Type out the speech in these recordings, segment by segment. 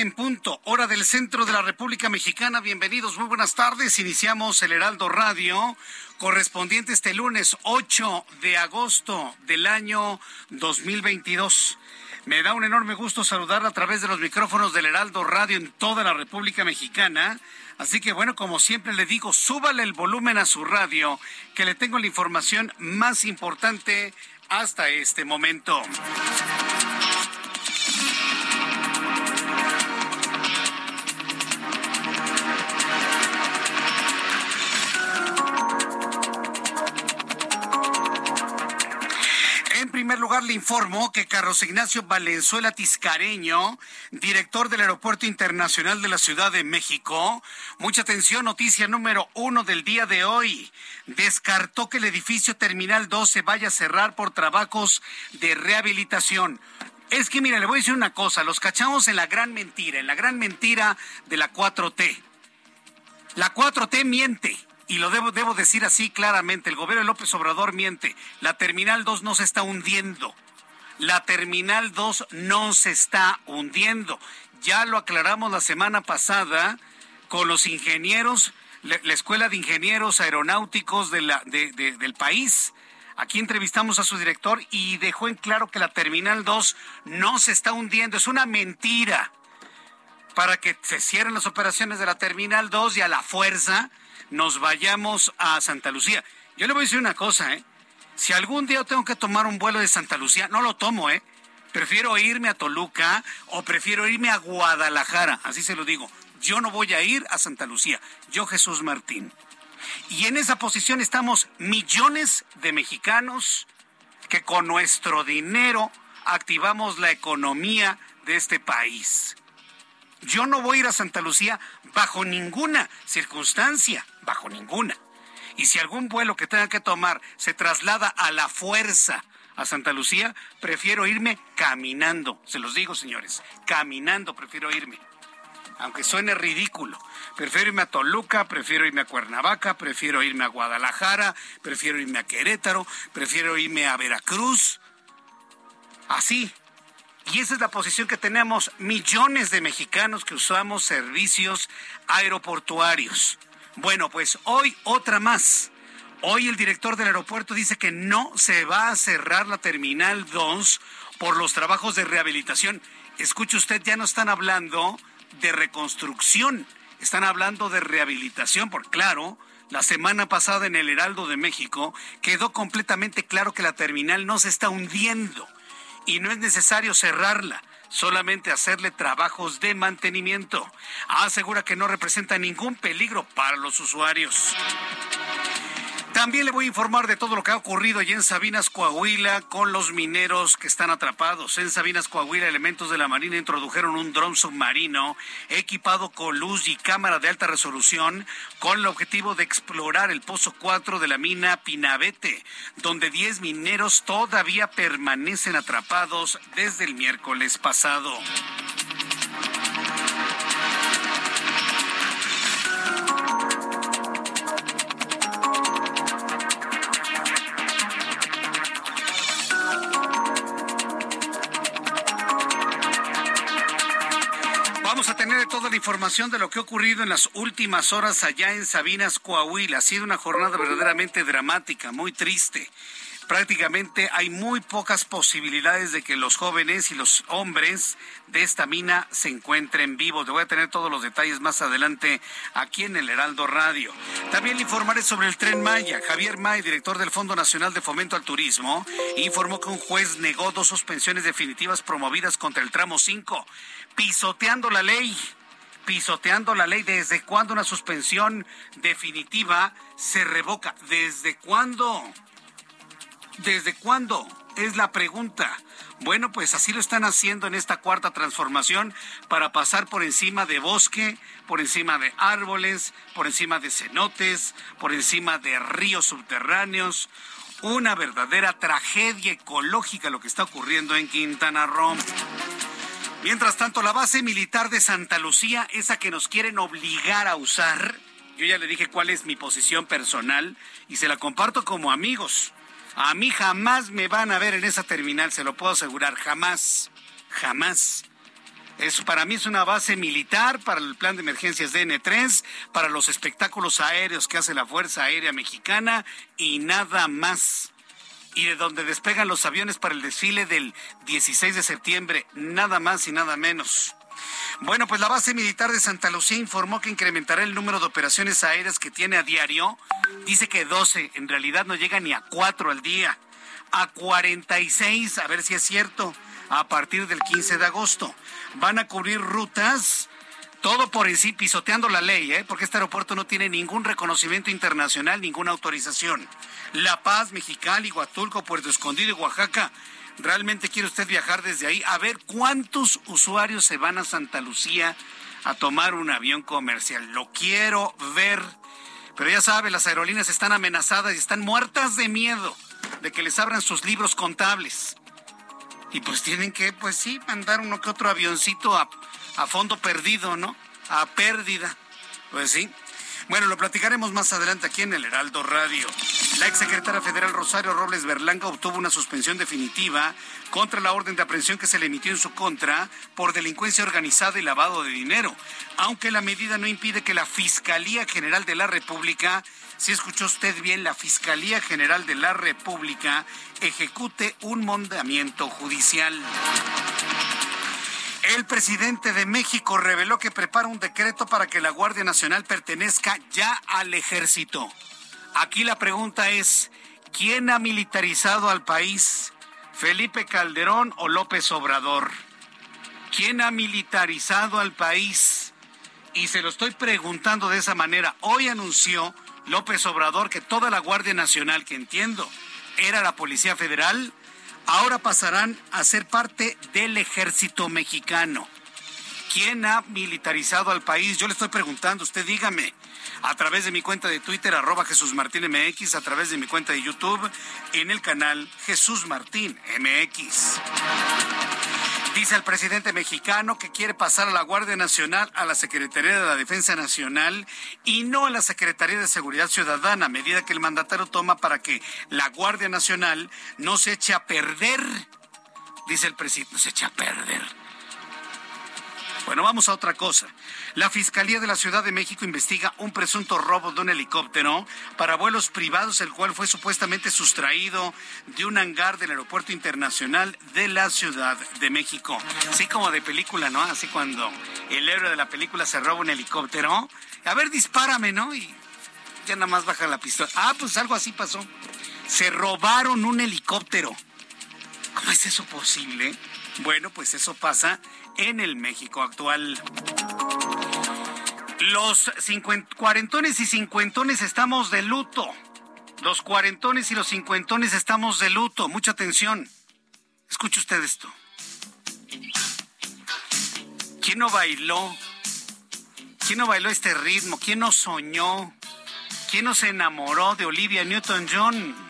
En punto, hora del centro de la República Mexicana. Bienvenidos, muy buenas tardes. Iniciamos el Heraldo Radio correspondiente este lunes 8 de agosto del año 2022. Me da un enorme gusto saludar a través de los micrófonos del Heraldo Radio en toda la República Mexicana. Así que bueno, como siempre le digo, súbale el volumen a su radio, que le tengo la información más importante hasta este momento. Primer lugar, le informo que Carlos Ignacio Valenzuela Tiscareño, director del Aeropuerto Internacional de la Ciudad de México, mucha atención, noticia número uno del día de hoy, descartó que el edificio Terminal 2 se vaya a cerrar por trabajos de rehabilitación. Es que, mira, le voy a decir una cosa, los cachamos en la gran mentira, en la gran mentira de la 4T. La 4T miente. Y lo debo, debo decir así claramente, el gobierno de López Obrador miente. La Terminal 2 no se está hundiendo. La Terminal 2 no se está hundiendo. Ya lo aclaramos la semana pasada con los ingenieros, la, la Escuela de Ingenieros Aeronáuticos del país. Aquí entrevistamos a su director y dejó en claro que la Terminal 2 no se está hundiendo. Es una mentira para que se cierren las operaciones de la Terminal 2 y a la fuerza nos vayamos a Santa Lucía. Yo le voy a decir una cosa, ¿eh? Si algún día tengo que tomar un vuelo de Santa Lucía, no lo tomo, ¿eh? Prefiero irme a Toluca o prefiero irme a Guadalajara, así se lo digo. Yo no voy a ir a Santa Lucía, yo Jesús Martín. Y en esa posición estamos millones de mexicanos que con nuestro dinero activamos la economía de este país. Yo no voy a ir a Santa Lucía bajo ninguna circunstancia, bajo ninguna. Y si algún vuelo que tenga que tomar se traslada a la fuerza a Santa Lucía, prefiero irme caminando. Se los digo, señores, caminando prefiero irme. Aunque suene ridículo. Prefiero irme a Toluca, prefiero irme a Cuernavaca, prefiero irme a Guadalajara, prefiero irme a Querétaro, prefiero irme a Veracruz. Así, y esa es la posición que tenemos millones de mexicanos que usamos servicios aeroportuarios. Bueno, pues hoy otra más. Hoy el director del aeropuerto dice que no se va a cerrar la Terminal 2 por los trabajos de rehabilitación. Escuche usted, ya no están hablando de reconstrucción, están hablando de rehabilitación, por claro, la semana pasada en el Heraldo de México quedó completamente claro que la terminal no se está hundiendo y no es necesario cerrarla, solamente hacerle trabajos de mantenimiento. Asegura que no representa ningún peligro para los usuarios. También le voy a informar de todo lo que ha ocurrido allá en Sabinas, Coahuila, con los mineros que están atrapados. En Sabinas, Coahuila, elementos de la Marina introdujeron un dron submarino equipado con luz y cámara de alta resolución con el objetivo de explorar el pozo 4 de la mina Pinabete, donde 10 mineros todavía permanecen atrapados desde el miércoles pasado. Toda la información de lo que ha ocurrido en las últimas horas allá en Sabinas, Coahuila. Ha sido una jornada verdaderamente dramática, muy triste. Prácticamente hay muy pocas posibilidades de que los jóvenes y los hombres de esta mina se encuentren vivos. Te voy a tener todos los detalles más adelante aquí en el Heraldo Radio. También le informaré sobre el tren Maya. Javier May, director del Fondo Nacional de Fomento al Turismo, informó que un juez negó dos suspensiones definitivas promovidas contra el tramo 5 pisoteando la ley pisoteando la ley. ¿Desde cuándo una suspensión definitiva se revoca? ¿Desde cuándo? ¿Desde cuándo? Es la pregunta. Bueno, pues así lo están haciendo en esta cuarta transformación para pasar por encima de bosque, por encima de árboles, por encima de cenotes, por encima de ríos subterráneos. Una verdadera tragedia ecológica lo que está ocurriendo en Quintana Roo. Mientras tanto, la base militar de Santa Lucía, esa que nos quieren obligar a usar, yo ya le dije cuál es mi posición personal y se la comparto como amigos. A mí jamás me van a ver en esa terminal, se lo puedo asegurar, jamás, jamás. Eso para mí es una base militar para el plan de emergencias DN3, para los espectáculos aéreos que hace la Fuerza Aérea Mexicana y nada más y de donde despegan los aviones para el desfile del 16 de septiembre, nada más y nada menos. Bueno, pues la base militar de Santa Lucía informó que incrementará el número de operaciones aéreas que tiene a diario. Dice que 12, en realidad no llega ni a 4 al día. A 46, a ver si es cierto, a partir del 15 de agosto. Van a cubrir rutas todo por en sí pisoteando la ley, ¿eh? porque este aeropuerto no tiene ningún reconocimiento internacional, ninguna autorización. La Paz, Mexicali, Huatulco, Puerto Escondido y Oaxaca. ¿Realmente quiere usted viajar desde ahí? A ver cuántos usuarios se van a Santa Lucía a tomar un avión comercial. Lo quiero ver. Pero ya sabe, las aerolíneas están amenazadas y están muertas de miedo de que les abran sus libros contables. Y pues tienen que, pues sí, mandar uno que otro avioncito a a fondo perdido, ¿no? A pérdida. Pues sí. Bueno, lo platicaremos más adelante aquí en el Heraldo Radio. La exsecretaria federal Rosario Robles Berlanga obtuvo una suspensión definitiva contra la orden de aprehensión que se le emitió en su contra por delincuencia organizada y lavado de dinero, aunque la medida no impide que la Fiscalía General de la República, si escuchó usted bien, la Fiscalía General de la República ejecute un mandamiento judicial. El presidente de México reveló que prepara un decreto para que la Guardia Nacional pertenezca ya al ejército. Aquí la pregunta es, ¿quién ha militarizado al país? ¿Felipe Calderón o López Obrador? ¿Quién ha militarizado al país? Y se lo estoy preguntando de esa manera. Hoy anunció López Obrador que toda la Guardia Nacional, que entiendo era la Policía Federal, ahora pasarán a ser parte del ejército mexicano. ¿Quién ha militarizado al país? Yo le estoy preguntando, usted dígame, a través de mi cuenta de Twitter, arroba Jesús Martín a través de mi cuenta de YouTube, en el canal Jesús Martín MX. Dice el presidente mexicano que quiere pasar a la Guardia Nacional a la Secretaría de la Defensa Nacional y no a la Secretaría de Seguridad Ciudadana, medida que el mandatario toma para que la Guardia Nacional no se eche a perder. Dice el presidente, no se eche a perder. Bueno, vamos a otra cosa. La Fiscalía de la Ciudad de México investiga un presunto robo de un helicóptero para vuelos privados, el cual fue supuestamente sustraído de un hangar del Aeropuerto Internacional de la Ciudad de México. Así como de película, ¿no? Así cuando el héroe de la película se roba un helicóptero. A ver, dispárame, ¿no? Y ya nada más baja la pistola. Ah, pues algo así pasó. Se robaron un helicóptero. ¿Cómo es eso posible? Bueno, pues eso pasa en el México actual. Los cuarentones y cincuentones estamos de luto. Los cuarentones y los cincuentones estamos de luto. Mucha atención. Escuche usted esto. ¿Quién no bailó? ¿Quién no bailó este ritmo? ¿Quién no soñó? ¿Quién no se enamoró de Olivia Newton-John?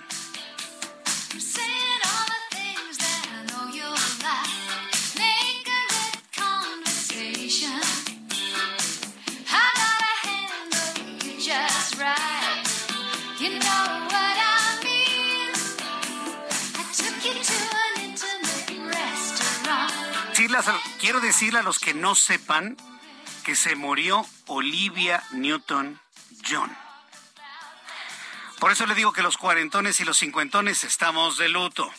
Quiero decirle a los que no sepan que se murió Olivia Newton-John. Por eso le digo que los cuarentones y los cincuentones estamos de luto.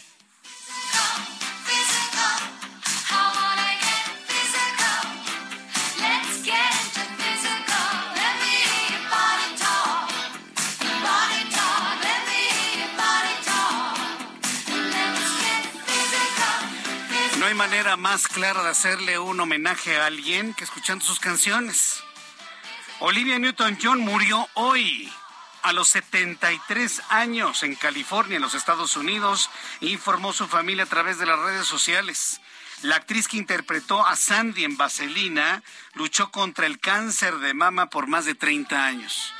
Manera más clara de hacerle un homenaje a alguien que escuchando sus canciones. Olivia Newton-John murió hoy a los 73 años en California, en los Estados Unidos, informó su familia a través de las redes sociales. La actriz que interpretó a Sandy en Vaselina luchó contra el cáncer de mama por más de 30 años.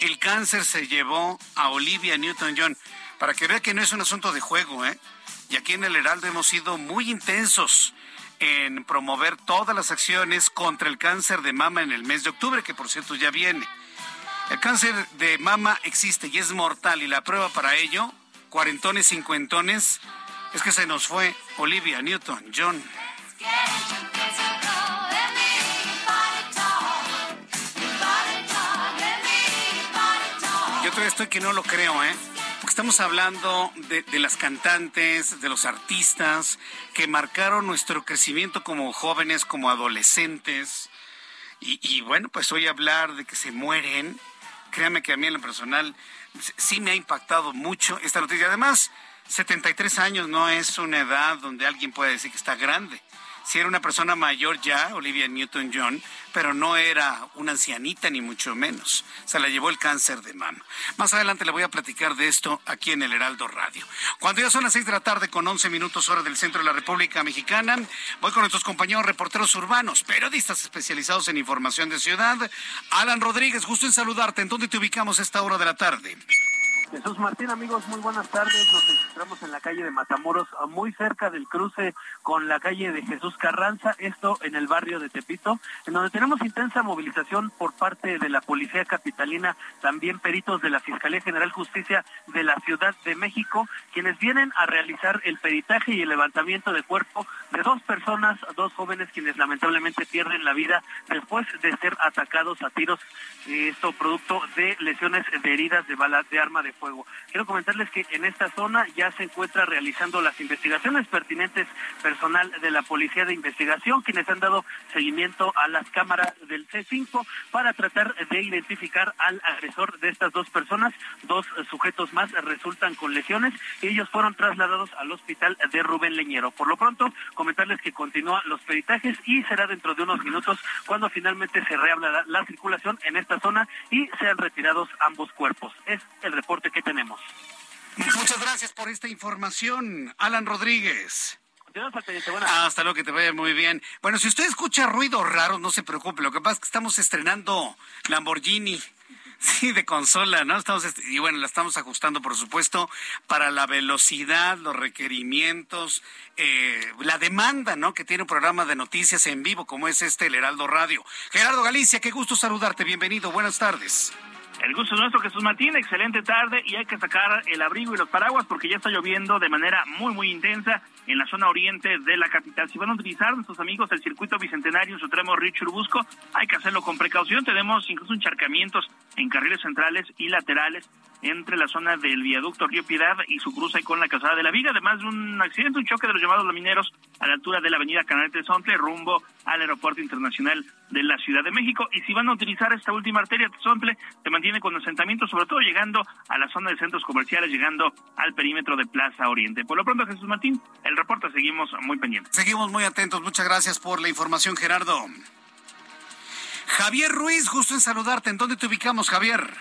El cáncer se llevó a Olivia Newton-John. Para que vea que no es un asunto de juego, ¿eh? Y aquí en el Heraldo hemos sido muy intensos en promover todas las acciones contra el cáncer de mama en el mes de octubre, que por cierto ya viene. El cáncer de mama existe y es mortal y la prueba para ello, cuarentones, cincuentones, es que se nos fue Olivia Newton, John. Yo todavía estoy que no lo creo, ¿eh? Estamos hablando de, las cantantes, de los artistas que marcaron nuestro crecimiento como jóvenes, como adolescentes. Y, bueno, pues hoy hablar de que se mueren, créame que a mí en lo personal sí me ha impactado mucho esta noticia. Además, 73 años no es una edad donde alguien puede decir que está grande si era una persona mayor ya, Olivia Newton-John, pero no era una ancianita ni mucho menos. Se la llevó el cáncer de mama. Más adelante le voy a platicar de esto aquí en el Heraldo Radio. Cuando ya son las seis de la tarde con 11 minutos hora del centro de la República Mexicana, voy con nuestros compañeros reporteros urbanos, periodistas especializados en información de ciudad. Alan Rodríguez, gusto en saludarte. ¿En dónde te ubicamos a esta hora de la tarde? Jesús Martín, amigos, muy buenas tardes. Nos encontramos en la calle de Matamoros, muy cerca del cruce con la calle de Jesús Carranza, esto en el barrio de Tepito, en donde tenemos intensa movilización por parte de la Policía Capitalina, también peritos de la Fiscalía General Justicia de la Ciudad de México, quienes vienen a realizar el peritaje y el levantamiento de cuerpo de dos personas, dos jóvenes quienes lamentablemente pierden la vida después de ser atacados a tiros, esto producto de lesiones de heridas de balas de arma de fuego. Quiero comentarles que en esta zona ya se encuentra realizando las investigaciones pertinentes personal de la Policía de Investigación, quienes han dado seguimiento a las cámaras del C5 para tratar de identificar al agresor de estas dos personas. Dos sujetos más resultan con lesiones y ellos fueron trasladados al hospital de Rubén Leñero. Por lo pronto, comentarles que continúan los peritajes y será dentro de unos minutos cuando finalmente se reabra la, circulación en esta zona y sean retirados ambos cuerpos. Es el reporte que tenemos. Muchas gracias por esta información, Alan Rodríguez. Hasta luego, que te vaya muy bien. Bueno, si usted escucha ruido raro, no se preocupe. Lo que pasa es que estamos estrenando Lamborghini. Sí, de consola, ¿no? Estamos, y bueno, la estamos ajustando, por supuesto, para la velocidad, los requerimientos, eh, la demanda, ¿no? Que tiene un programa de noticias en vivo como es este, el Heraldo Radio. Gerardo Galicia, qué gusto saludarte. Bienvenido, buenas tardes. El gusto es nuestro, Jesús Martín. Excelente tarde y hay que sacar el abrigo y los paraguas porque ya está lloviendo de manera muy, muy intensa en la zona oriente de la capital. Si van a utilizar nuestros amigos el circuito bicentenario en su tramo Río Busco, hay que hacerlo con precaución. Tenemos incluso encharcamientos en carriles centrales y laterales entre la zona del viaducto Río Piedad y su cruce con la calzada de la Viga, además de un accidente, un choque de los llamados lamineros a la altura de la avenida Canal de Sontle, rumbo al aeropuerto internacional de la Ciudad de México. Y si van a utilizar esta última arteria Sontle, se mantiene con asentamientos, sobre todo llegando a la zona de centros comerciales, llegando al perímetro de Plaza Oriente. Por lo pronto, Jesús Martín, el reporte seguimos muy pendientes. Seguimos muy atentos. Muchas gracias por la información, Gerardo. Javier Ruiz, justo en saludarte. ¿En dónde te ubicamos, Javier?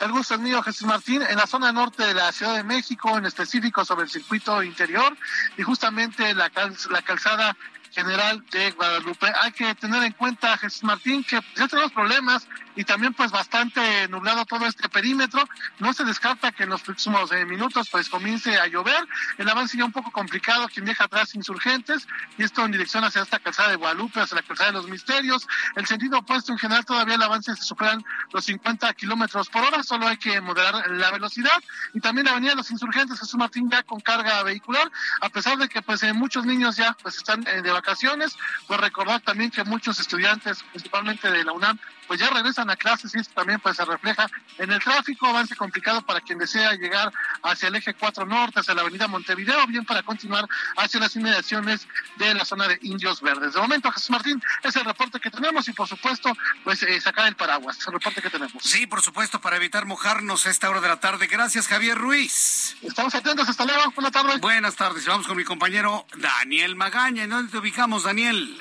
El gusto es mío, Jesús Martín, en la zona norte de la Ciudad de México, en específico sobre el circuito interior y justamente la, la calzada general de Guadalupe. Hay que tener en cuenta, Jesús Martín, que ya tenemos problemas y también pues bastante nublado todo este perímetro. No se descarta que en los próximos eh, minutos pues comience a llover. El avance ya un poco complicado, quien deja atrás insurgentes y esto en dirección hacia esta calzada de Guadalupe, hacia la calzada de los misterios. El sentido opuesto en general todavía el avance se superan los 50 kilómetros por hora, solo hay que moderar la velocidad y también la avenida de los insurgentes Jesús Martín ya con carga vehicular, a pesar de que pues eh, muchos niños ya pues están eh, de vacaciones, pues recordar también que muchos estudiantes, principalmente de la UNAM, pues ya regresan a clases y esto también pues se refleja en el tráfico, avance complicado para quien desea llegar hacia el eje 4 norte, hacia la avenida Montevideo, bien para continuar hacia las inmediaciones de la zona de Indios Verdes. De momento, Jesús Martín, es el reporte que tenemos y por supuesto, pues eh, sacar el paraguas, es el reporte que tenemos. Sí, por supuesto, para evitar mojarnos a esta hora de la tarde. Gracias, Javier Ruiz. Estamos atentos, hasta luego, buenas tardes. Buenas tardes, vamos con mi compañero Daniel Magaña. ¿En dónde te ubicamos, Daniel?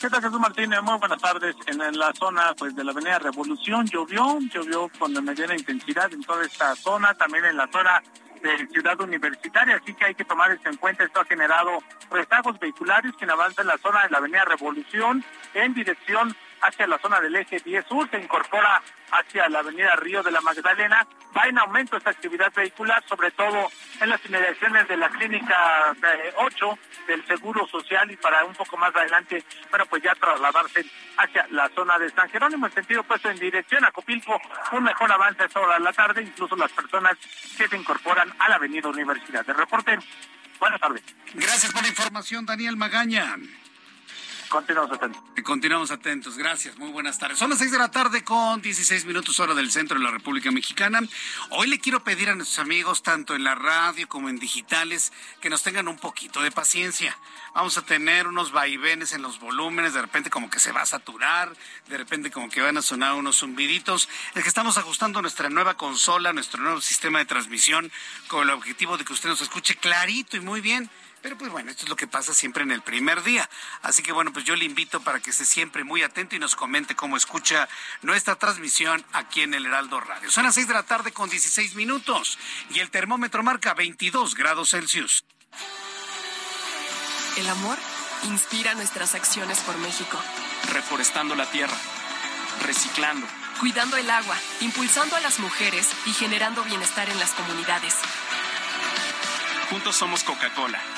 ¿Qué tal, Jesús Martínez? Muy buenas tardes. En, la zona pues de la Avenida Revolución llovió, llovió con mediana intensidad en toda esta zona, también en la zona de Ciudad Universitaria, así que hay que tomar esto en cuenta. Esto ha generado rezagos vehiculares que avanzan en la zona de la Avenida Revolución en dirección hacia la zona del eje 10 sur, se incorpora hacia la avenida Río de la Magdalena. Va en aumento esta actividad vehicular, sobre todo en las inmediaciones de la clínica 8 del Seguro Social y para un poco más adelante, bueno, pues ya trasladarse hacia la zona de San Jerónimo, en sentido puesto en dirección a Copilco, un mejor avance a de la tarde, incluso las personas que se incorporan a la avenida Universidad. De reporte, buenas tardes. Gracias por la información, Daniel Magaña. Continuamos atentos. Continuamos atentos. Gracias. Muy buenas tardes. Son las seis de la tarde con 16 minutos hora del centro de la República Mexicana. Hoy le quiero pedir a nuestros amigos, tanto en la radio como en digitales, que nos tengan un poquito de paciencia. Vamos a tener unos vaivenes en los volúmenes, de repente como que se va a saturar, de repente como que van a sonar unos zumbiditos. Es que estamos ajustando nuestra nueva consola, nuestro nuevo sistema de transmisión, con el objetivo de que usted nos escuche clarito y muy bien pero pues bueno, esto es lo que pasa siempre en el primer día. Así que bueno, pues yo le invito para que esté siempre muy atento y nos comente cómo escucha nuestra transmisión aquí en el Heraldo Radio. Son las 6 de la tarde con 16 minutos y el termómetro marca 22 grados Celsius. El amor inspira nuestras acciones por México. Reforestando la tierra, reciclando, cuidando el agua, impulsando a las mujeres y generando bienestar en las comunidades. Juntos somos Coca-Cola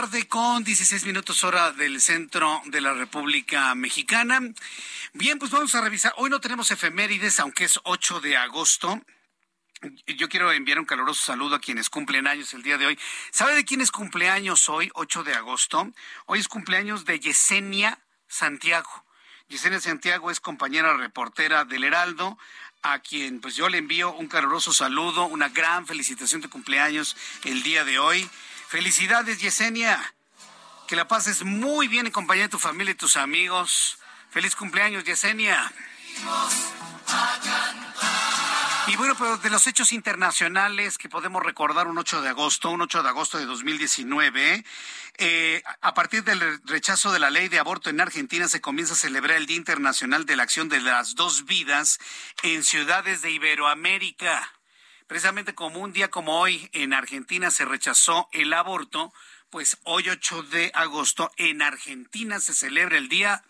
Tarde con 16 minutos hora del centro de la República Mexicana. Bien, pues vamos a revisar. Hoy no tenemos efemérides, aunque es 8 de agosto. Yo quiero enviar un caluroso saludo a quienes cumplen años el día de hoy. ¿Sabe de quién es cumpleaños hoy, 8 de agosto? Hoy es cumpleaños de Yesenia Santiago. Yesenia Santiago es compañera reportera del Heraldo, a quien pues yo le envío un caluroso saludo, una gran felicitación de cumpleaños el día de hoy. Felicidades, Yesenia. Que la pases muy bien en compañía de tu familia y tus amigos. Feliz cumpleaños, Yesenia. Y bueno, pero de los hechos internacionales que podemos recordar un 8 de agosto, un 8 de agosto de 2019, eh, a partir del rechazo de la ley de aborto en Argentina se comienza a celebrar el Día Internacional de la Acción de las Dos Vidas en ciudades de Iberoamérica precisamente como un día como hoy en Argentina se rechazó el aborto, pues hoy 8 de agosto en Argentina se celebra el Día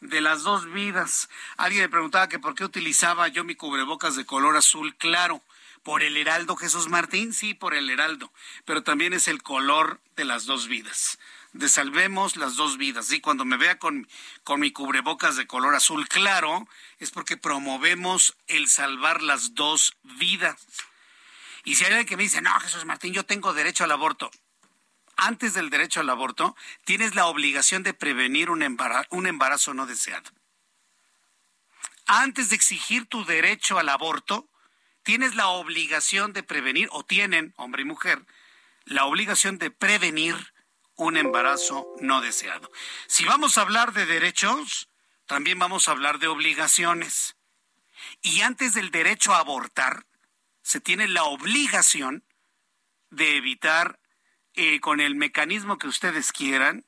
de las Dos Vidas. Alguien me preguntaba que por qué utilizaba yo mi cubrebocas de color azul claro. ¿Por el Heraldo Jesús Martín? Sí, por el Heraldo, pero también es el color de las dos vidas. De salvemos las dos vidas. Y cuando me vea con, con mi cubrebocas de color azul claro, es porque promovemos el salvar las dos vidas. Y si hay alguien que me dice, no, Jesús Martín, yo tengo derecho al aborto. Antes del derecho al aborto, tienes la obligación de prevenir un embarazo, un embarazo no deseado. Antes de exigir tu derecho al aborto, tienes la obligación de prevenir, o tienen, hombre y mujer, la obligación de prevenir un embarazo no deseado. Si vamos a hablar de derechos, también vamos a hablar de obligaciones. Y antes del derecho a abortar, se tiene la obligación de evitar eh, con el mecanismo que ustedes quieran,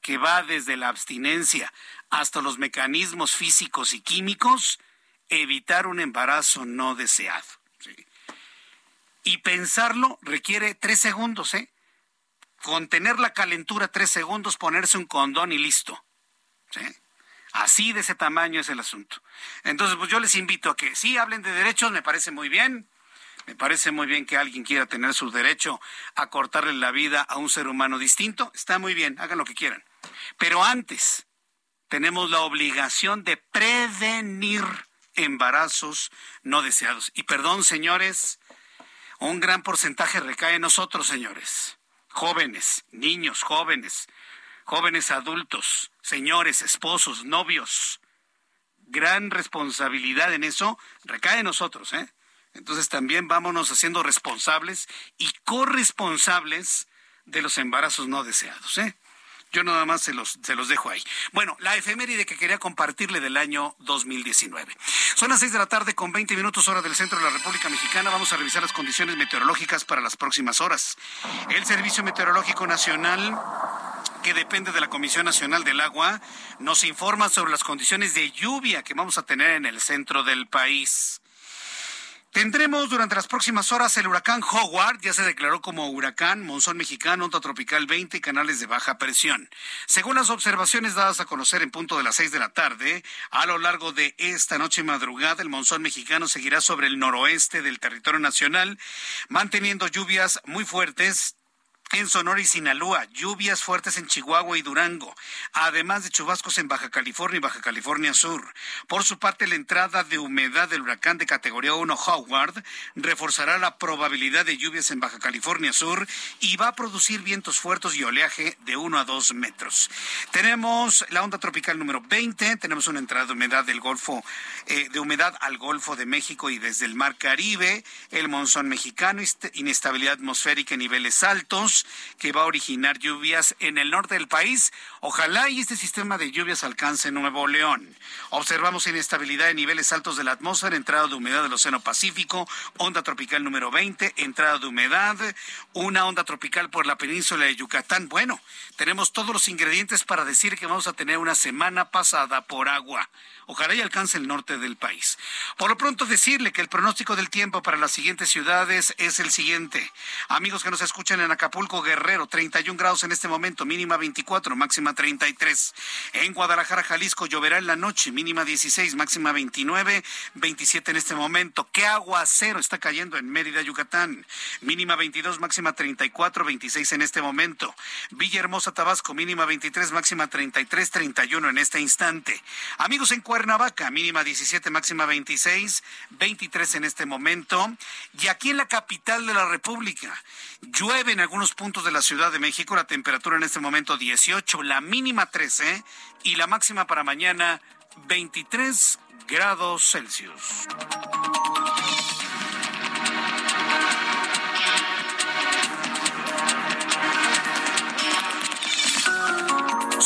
que va desde la abstinencia hasta los mecanismos físicos y químicos, evitar un embarazo no deseado. Y pensarlo requiere tres segundos, ¿eh? Contener la calentura tres segundos, ponerse un condón y listo. Así de ese tamaño es el asunto. Entonces, pues yo les invito a que sí hablen de derechos, me parece muy bien. Me parece muy bien que alguien quiera tener su derecho a cortarle la vida a un ser humano distinto. Está muy bien, hagan lo que quieran. Pero antes, tenemos la obligación de prevenir embarazos no deseados. Y perdón, señores, un gran porcentaje recae en nosotros, señores. Jóvenes, niños, jóvenes, jóvenes adultos, señores, esposos, novios. Gran responsabilidad en eso recae en nosotros, ¿eh? Entonces también vámonos haciendo responsables y corresponsables de los embarazos no deseados. ¿eh? Yo nada más se los, se los dejo ahí. Bueno, la efeméride que quería compartirle del año 2019. Son las seis de la tarde con 20 minutos hora del centro de la República Mexicana. Vamos a revisar las condiciones meteorológicas para las próximas horas. El Servicio Meteorológico Nacional que depende de la Comisión Nacional del Agua, nos informa sobre las condiciones de lluvia que vamos a tener en el centro del país. Tendremos durante las próximas horas el huracán Howard, ya se declaró como huracán, monzón mexicano, onda tropical 20 y canales de baja presión. Según las observaciones dadas a conocer en punto de las 6 de la tarde, a lo largo de esta noche madrugada, el monzón mexicano seguirá sobre el noroeste del territorio nacional, manteniendo lluvias muy fuertes en Sonora y Sinaloa, lluvias fuertes en Chihuahua y Durango, además de chubascos en Baja California y Baja California Sur. Por su parte, la entrada de humedad del huracán de categoría 1 Howard reforzará la probabilidad de lluvias en Baja California Sur y va a producir vientos fuertes y oleaje de 1 a 2 metros. Tenemos la onda tropical número 20, tenemos una entrada de humedad del Golfo, eh, de humedad al Golfo de México y desde el Mar Caribe, el monzón mexicano, inestabilidad atmosférica en niveles altos, que va a originar lluvias en el norte del país. Ojalá y este sistema de lluvias alcance Nuevo León. Observamos inestabilidad en niveles altos de la atmósfera, entrada de humedad del Océano Pacífico, onda tropical número 20, entrada de humedad, una onda tropical por la península de Yucatán. Bueno, tenemos todos los ingredientes para decir que vamos a tener una semana pasada por agua. Ojalá y alcance el norte del país. Por lo pronto decirle que el pronóstico del tiempo para las siguientes ciudades es el siguiente. Amigos que nos escuchan en Acapulco, Guerrero, 31 grados en este momento, mínima 24, máxima 33. En Guadalajara, Jalisco, lloverá en la noche, mínima 16, máxima 29, 27 en este momento. ¿Qué aguacero está cayendo en Mérida, Yucatán? Mínima 22, máxima 34, 26 en este momento. Villahermosa, Tabasco, mínima 23, máxima 33, 31 en este instante. Amigos en Cuernavaca, mínima 17, máxima 26, 23 en este momento. Y aquí en la capital de la República, llueve en algunos puntos de la Ciudad de México, la temperatura en este momento 18, la mínima 13 y la máxima para mañana 23 grados Celsius.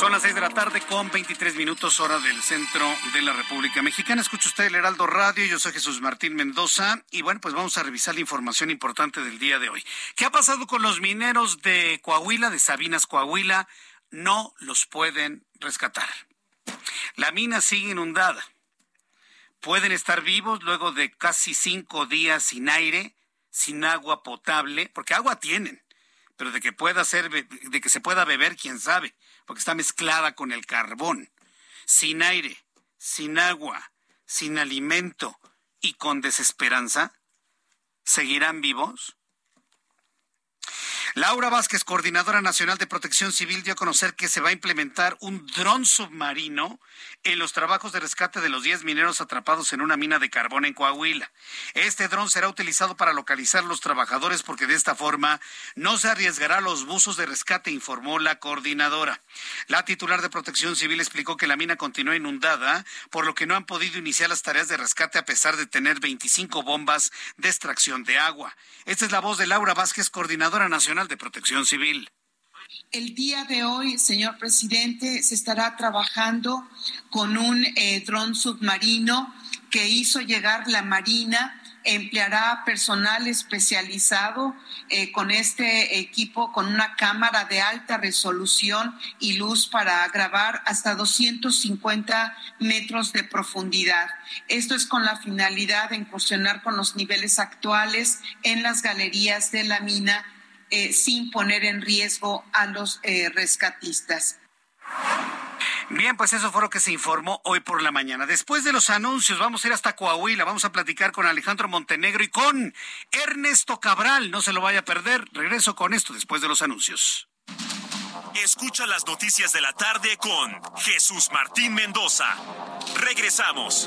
Son las seis de la tarde con 23 minutos hora del centro de la República Mexicana. Escucha usted el Heraldo Radio, yo soy Jesús Martín Mendoza y bueno, pues vamos a revisar la información importante del día de hoy. ¿Qué ha pasado con los mineros de Coahuila, de Sabinas Coahuila? No los pueden rescatar. La mina sigue inundada. Pueden estar vivos luego de casi cinco días sin aire, sin agua potable, porque agua tienen, pero de que pueda ser, de que se pueda beber, quién sabe porque está mezclada con el carbón, sin aire, sin agua, sin alimento y con desesperanza, ¿seguirán vivos? Laura Vázquez, coordinadora nacional de protección civil, dio a conocer que se va a implementar un dron submarino en los trabajos de rescate de los 10 mineros atrapados en una mina de carbón en Coahuila. Este dron será utilizado para localizar los trabajadores porque de esta forma no se arriesgará los buzos de rescate, informó la coordinadora. La titular de protección civil explicó que la mina continúa inundada, por lo que no han podido iniciar las tareas de rescate a pesar de tener 25 bombas de extracción de agua. Esta es la voz de Laura Vázquez, coordinadora nacional Internacional de Protección Civil. El día de hoy, señor presidente, se estará trabajando con un eh, dron submarino que hizo llegar la Marina empleará personal especializado eh, con este equipo, con una cámara de alta resolución y luz para grabar hasta 250 metros de profundidad. Esto es con la finalidad de incursionar con los niveles actuales en las galerías de la mina eh, sin poner en riesgo a los eh, rescatistas. Bien, pues eso fue lo que se informó hoy por la mañana. Después de los anuncios, vamos a ir hasta Coahuila, vamos a platicar con Alejandro Montenegro y con Ernesto Cabral. No se lo vaya a perder. Regreso con esto después de los anuncios. Escucha las noticias de la tarde con Jesús Martín Mendoza. Regresamos.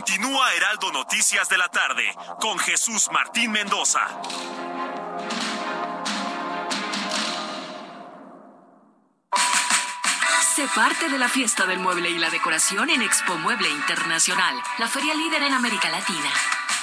Continúa Heraldo Noticias de la tarde con Jesús Martín Mendoza. Sé parte de la fiesta del mueble y la decoración en Expo Mueble Internacional, la feria líder en América Latina.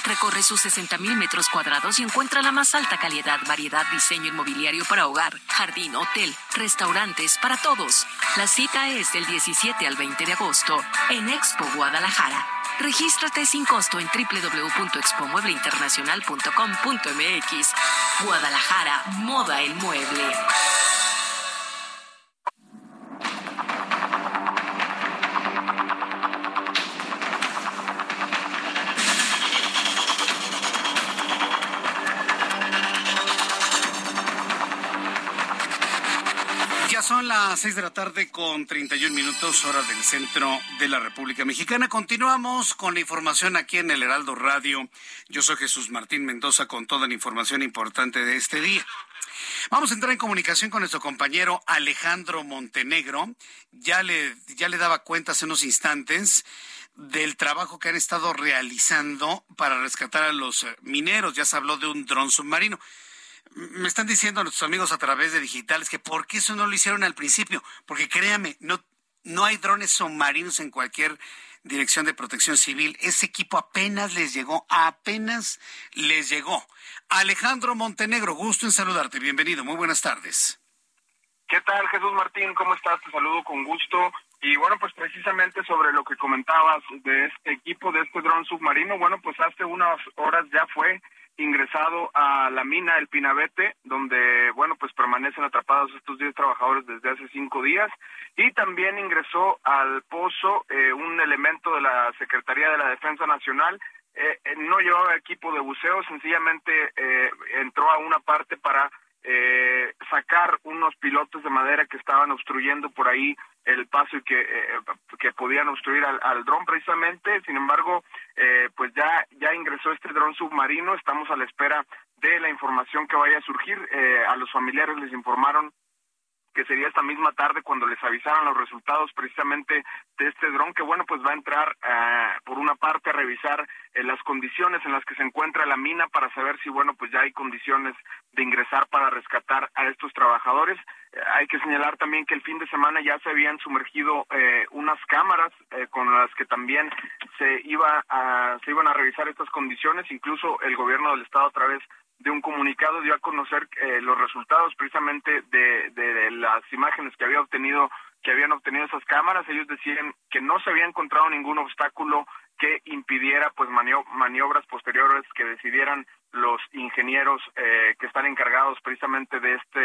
Recorre sus 60.000 metros cuadrados y encuentra la más alta calidad, variedad, diseño inmobiliario para hogar, jardín, hotel, restaurantes, para todos. La cita es del 17 al 20 de agosto en Expo Guadalajara. Regístrate sin costo en www.expomuebleinternacional.com.mx. Guadalajara, moda el mueble. Las seis de la tarde con 31 minutos hora del centro de la República Mexicana. Continuamos con la información aquí en el Heraldo Radio. Yo soy Jesús Martín Mendoza con toda la información importante de este día. Vamos a entrar en comunicación con nuestro compañero Alejandro Montenegro. Ya le, ya le daba cuenta hace unos instantes del trabajo que han estado realizando para rescatar a los mineros. Ya se habló de un dron submarino me están diciendo nuestros amigos a través de digitales que por qué eso no lo hicieron al principio, porque créame, no, no hay drones submarinos en cualquier dirección de protección civil. Ese equipo apenas les llegó, apenas les llegó. Alejandro Montenegro, gusto en saludarte, bienvenido, muy buenas tardes. ¿Qué tal, Jesús Martín? ¿Cómo estás? Te saludo con gusto. Y bueno, pues precisamente sobre lo que comentabas de este equipo, de este dron submarino, bueno, pues hace unas horas ya fue ingresado a la mina El Pinabete, donde, bueno, pues permanecen atrapados estos 10 trabajadores desde hace cinco días, y también ingresó al pozo eh, un elemento de la Secretaría de la Defensa Nacional, eh, eh, no llevaba equipo de buceo, sencillamente entró a una parte para eh, sacar unos pilotos de madera que estaban obstruyendo por ahí el paso y que, eh, que podían obstruir al, dron precisamente. Sin embargo, eh, pues ya, ya ingresó este dron submarino. Estamos a la espera de la información que vaya a surgir. Eh, a los familiares les informaron que sería esta misma tarde cuando les avisaran los resultados precisamente de este dron que bueno pues va a entrar eh, por una parte a revisar eh, las condiciones en las que se encuentra la mina para saber si bueno pues ya hay condiciones de ingresar para rescatar a estos trabajadores. Eh, hay que señalar también que el fin de semana ya se habían sumergido unas cámaras con las que también se iba a, se iban a revisar estas condiciones. Incluso el gobierno del estado a través de un comunicado dio a conocer eh, los resultados precisamente de, de, las imágenes que había obtenido que habían obtenido esas cámaras. Ellos decían que no se había encontrado ningún obstáculo que impidiera pues maniobras posteriores que decidieran los ingenieros eh, que están encargados precisamente de este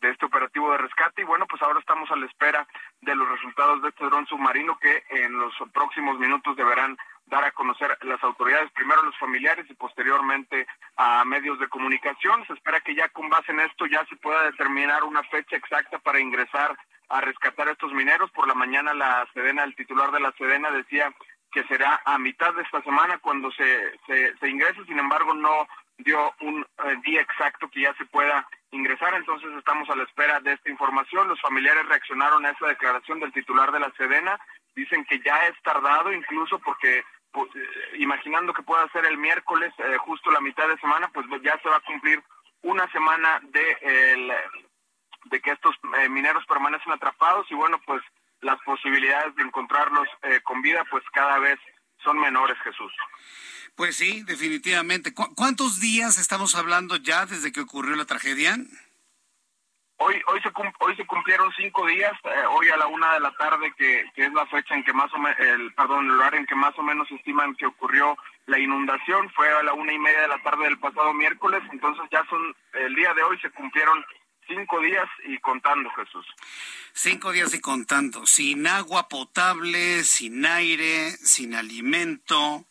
de este operativo de rescate y bueno pues ahora estamos a la espera de los resultados de este dron submarino que en los próximos minutos deberán dar a conocer las autoridades, primero a los familiares y posteriormente a medios de comunicación. Se espera que ya con base en esto ya se pueda determinar una fecha exacta para ingresar a rescatar a estos mineros. Por la mañana la Sedena, el titular de la Sedena decía que será a mitad de esta semana cuando se, se, se ingrese, sin embargo no dio un eh, día exacto que ya se pueda ingresar, entonces estamos a la espera de esta información. Los familiares reaccionaron a esa declaración del titular de la Sedena, dicen que ya es tardado incluso porque pues, eh, imaginando que pueda ser el miércoles, eh, justo la mitad de semana, pues ya se va a cumplir una semana de, el, de que estos mineros permanecen atrapados. Y bueno, pues las posibilidades de encontrarlos con vida pues cada vez son menores, Jesús. Pues sí, definitivamente. ¿Cuántos días estamos hablando ya desde que ocurrió la tragedia? Hoy, hoy, se, hoy se cumplieron cinco días, eh, hoy a la una de la tarde, que, es la fecha en que más o menos, el, perdón, el lugar en que más o menos estiman que ocurrió la inundación, fue a la una y media de la tarde del pasado miércoles, entonces ya son, el día de hoy se cumplieron cinco días y contando, Jesús. Cinco días y contando, sin agua potable, sin aire, sin alimento,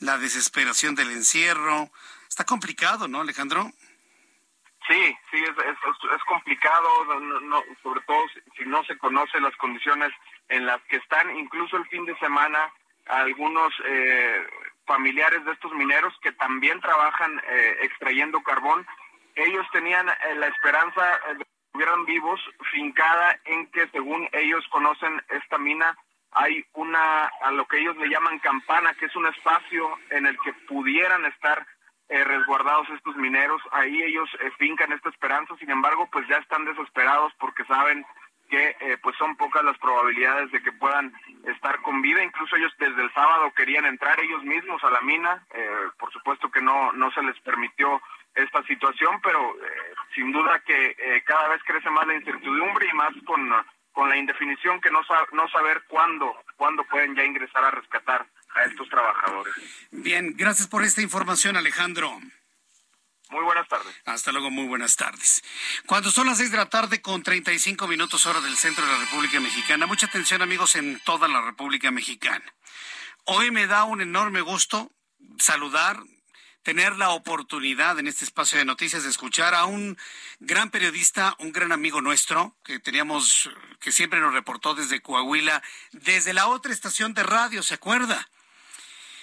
la desesperación del encierro. Está complicado, ¿no, Alejandro? Sí, sí, es, es, complicado, sobre todo si no se conocen las condiciones en las que están. Incluso el fin de semana, algunos eh, familiares de estos mineros que también trabajan eh, extrayendo carbón, ellos tenían eh, la esperanza de que estuvieran vivos, fincada en que según ellos conocen esta mina, hay una, a lo que ellos le llaman campana, que es un espacio en el que pudieran estar eh, resguardados estos mineros. Ahí ellos eh, fincan esta esperanza, sin embargo, pues ya están desesperados porque saben que eh, pues son pocas las probabilidades de que puedan estar con vida. Incluso ellos desde el sábado querían entrar ellos mismos a la mina. por supuesto que no, no se les permitió esta situación, pero sin duda que cada vez crece más la incertidumbre y más con con la indefinición que no, no saber cuándo, cuándo pueden ya ingresar a rescatar a estos trabajadores. Bien, gracias por esta información, Alejandro. Muy buenas tardes. Hasta luego, muy buenas tardes. Cuando son las seis de la tarde con 35 minutos hora del centro de la República Mexicana, mucha atención amigos en toda la República Mexicana. Hoy me da un enorme gusto saludar, tener la oportunidad en este espacio de noticias de escuchar a un gran periodista, un gran amigo nuestro, que teníamos, que siempre nos reportó desde Coahuila, desde la otra estación de radio, ¿se acuerda?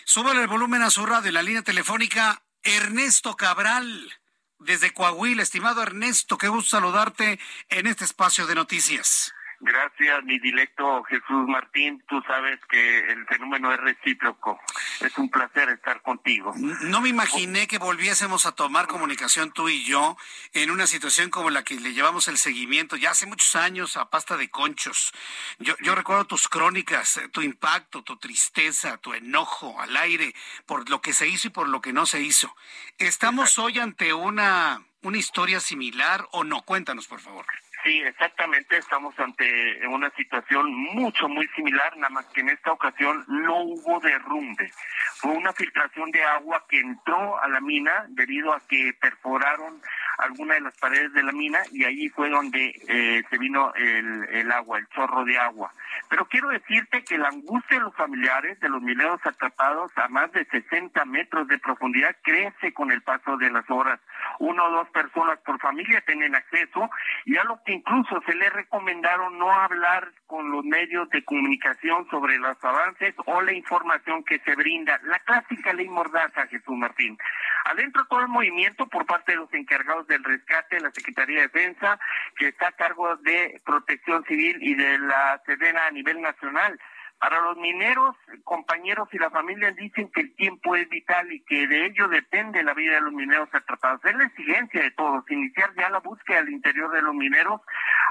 Súbale el volumen a su radio en la línea telefónica Ernesto Cabral, desde Coahuila. Estimado Ernesto, qué gusto saludarte en este espacio de noticias. Gracias, mi directo Jesús Martín. Tú sabes que el fenómeno es recíproco. Es un placer estar contigo. No me imaginé que volviésemos a tomar comunicación tú y yo en una situación como la que le llevamos el seguimiento ya hace muchos años a pasta de conchos. Yo, yo recuerdo tus crónicas, eh, tu impacto, tu tristeza, tu enojo al aire por lo que se hizo y por lo que no se hizo. ¿Estamos hoy ante una, una historia similar o no? Cuéntanos, por favor. Sí, exactamente, estamos ante una situación mucho, muy similar, nada más que en esta ocasión no hubo derrumbe. Fue una filtración de agua que entró a la mina debido a que perforaron alguna de las paredes de la mina y ahí fue donde eh, se vino el, el agua, el chorro de agua. Pero quiero decirte que la angustia de los familiares de los mineros atrapados a más de 60 metros de profundidad crece con el paso de las horas. Uno o dos personas por familia tienen acceso y a lo que incluso se les recomendaron no hablar con los medios de comunicación sobre los avances o la información que se brinda. La clásica ley mordaza, Jesús Martín. Adentro todo el movimiento por parte de los encargados del rescate, la Secretaría de Defensa, que está a cargo de Protección Civil y de la Sedena a nivel nacional. Para los mineros, compañeros y la familia dicen que el tiempo es vital y que de ello depende la vida de los mineros atrapados. Es la exigencia de todos, iniciar ya la búsqueda al interior de los mineros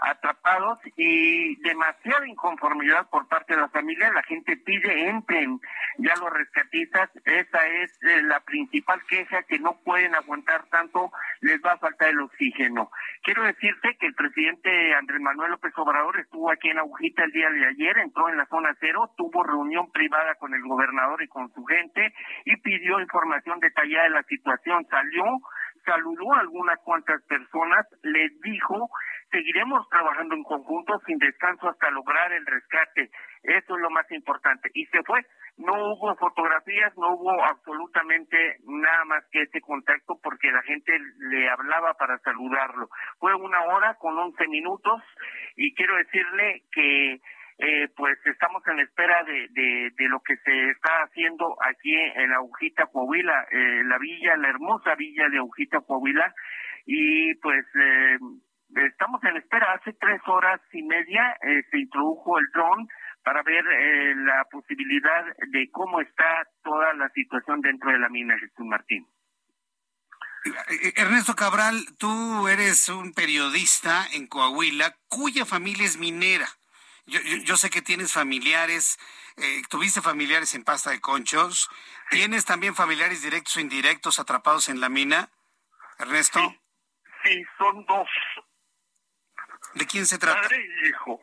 atrapados y demasiada inconformidad por parte de la familia. La gente pide entren ya los rescatistas. Esa es eh, la principal queja, que no pueden aguantar tanto, les va a faltar el oxígeno. Quiero decirte que el presidente Andrés Manuel López Obrador estuvo aquí en Agujita el día de ayer, entró en la zona cero, tuvo reunión privada con el gobernador y con su gente y pidió información detallada de la situación. Salió, saludó a algunas cuantas personas, les dijo seguiremos trabajando en conjunto sin descanso hasta lograr el rescate. Eso es lo más importante. Y se fue. No hubo fotografías, no hubo absolutamente nada más que ese contacto porque la gente le hablaba para saludarlo. Fue una hora con once minutos y quiero decirle que eh, pues estamos en espera de, de, lo que se está haciendo aquí en Agujita, Coahuila, eh, la villa, la hermosa villa de Agujita, Coahuila, y pues eh, estamos en espera. Hace tres horas y media se introdujo el dron para ver la posibilidad de cómo está toda la situación dentro de la mina Jesús Martín. Ernesto Cabral, tú eres un periodista en Coahuila cuya familia es minera. Yo, sé que tienes familiares, eh, tuviste familiares en pasta de conchos, ¿tienes también familiares directos o indirectos atrapados en la mina, Ernesto? Sí, son dos. ¿De quién se trata? Padre y hijo.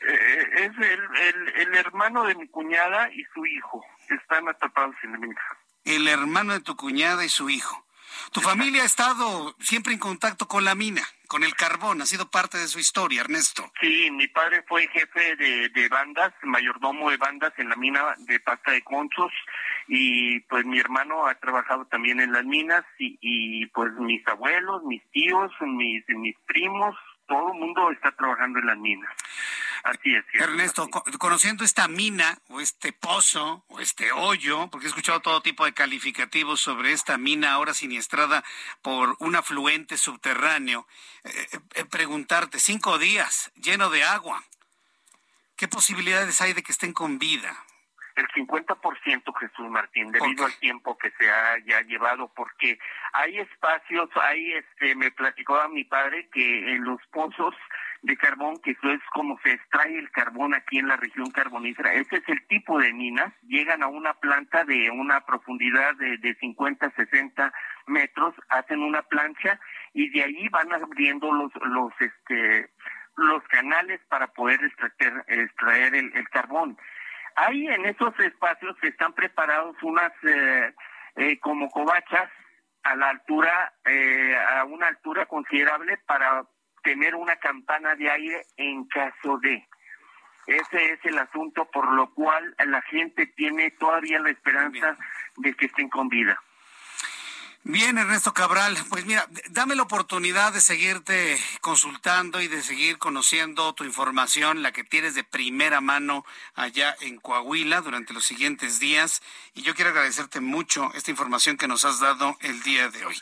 Eh, es el, el, hermano de mi cuñada y su hijo, están atrapados en la mina. El hermano de tu cuñada y su hijo. Tu familia ha estado siempre en contacto con la mina, con el carbón, ha sido parte de su historia, Ernesto. Sí, mi padre fue jefe de, de bandas, mayordomo de bandas en la mina de pasta de conchos y pues mi hermano ha trabajado también en las minas y, y pues mis abuelos, mis tíos, mis, mis primos, todo el mundo está trabajando en las minas. Así es. Ernesto, conociendo esta mina o este pozo o este hoyo, porque he escuchado todo tipo de calificativos sobre esta mina ahora siniestrada por un afluente subterráneo, eh, eh, eh, preguntarte, cinco días lleno de agua, ¿qué posibilidades hay de que estén con vida? el 50% Jesús Martín debido al tiempo que se ha ya llevado porque hay espacios hay este me platicó a mi padre que en los pozos de carbón, que eso es como se extrae el carbón aquí en la región carbonífera. Ese es el tipo de minas. Llegan a una planta de una profundidad de, de 50, 60 metros, hacen una plancha y de ahí van abriendo los, los, este, los canales para poder extraer, extraer el, carbón. Ahí en esos espacios están preparados unas eh, eh, como covachas a la altura, eh, a una altura considerable para tener una campana de aire en caso de. Ese es el asunto por lo cual la gente tiene todavía la esperanza de que estén con vida. Bien, Ernesto Cabral, pues mira, dame la oportunidad de seguirte consultando y de seguir conociendo tu información, la que tienes de primera mano allá en Coahuila durante los siguientes días. Y yo quiero agradecerte mucho esta información que nos has dado el día de hoy.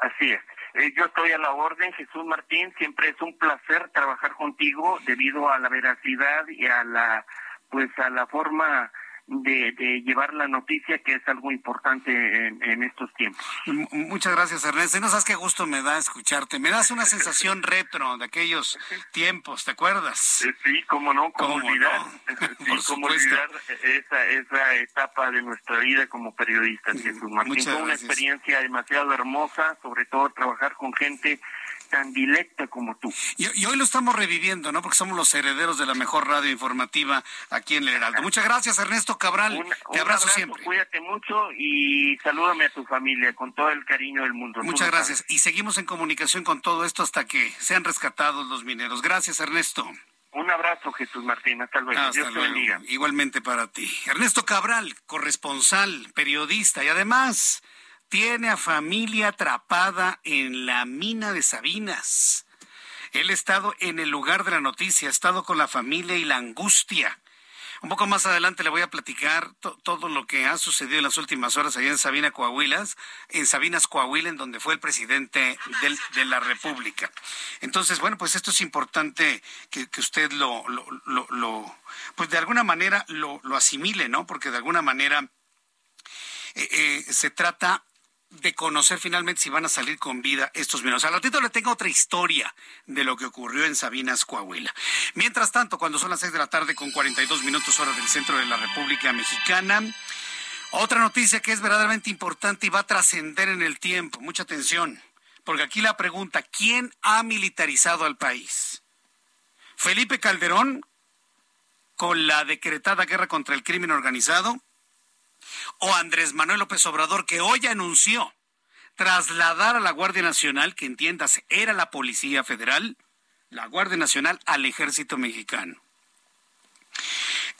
Así es. Eh, yo estoy a la orden, Jesús Martín. Siempre es un placer trabajar contigo debido a la veracidad y a la, pues, a la forma de, de, llevar la noticia, que es algo importante en, estos tiempos. Muchas gracias, Ernesto. no sabes qué gusto me da escucharte. Me das una sensación retro de aquellos tiempos, ¿te acuerdas? Eh, sí, cómo no, cómo, olvidar, olvidar esa, esa etapa de nuestra vida como periodistas, Jesús Martín. Fue una experiencia demasiado hermosa, sobre todo trabajar con gente tan directa como tú. Y, hoy lo estamos reviviendo, ¿no? Porque somos los herederos de la mejor radio informativa aquí en el Heraldo. Muchas gracias, Ernesto Cabral. Te abrazo, siempre. Cuídate mucho y salúdame a tu familia con todo el cariño del mundo. Muchas gracias. Y seguimos en comunicación con todo esto hasta que sean rescatados los mineros. Gracias, Ernesto. Un abrazo, Jesús Martín. Hasta luego. Hasta luego. Igualmente para ti. Ernesto Cabral, corresponsal, periodista y además tiene a familia atrapada en la mina de Sabinas. Él ha estado en el lugar de la noticia, ha estado con la familia y la angustia. Un poco más adelante le voy a platicar todo lo que ha sucedido en las últimas horas allá en Sabina, Coahuilas, en Sabinas, Coahuila, en donde fue el presidente de la República. Entonces, bueno, pues esto es importante que, usted lo, pues de alguna manera lo, asimile, ¿no? Porque de alguna manera eh, eh, se trata de conocer finalmente si van a salir con vida estos mineros. Al ratito le tengo otra historia de lo que ocurrió en Sabinas, Coahuila. Mientras tanto, cuando son las seis de la tarde con 42 minutos hora del centro de la República Mexicana, otra noticia que es verdaderamente importante y va a trascender en el tiempo. Mucha atención, porque aquí la pregunta, ¿quién ha militarizado al país? Felipe Calderón, con la decretada guerra contra el crimen organizado, o Andrés Manuel López Obrador, que hoy anunció trasladar a la Guardia Nacional, que entiendas era la Policía Federal, la Guardia Nacional al Ejército Mexicano.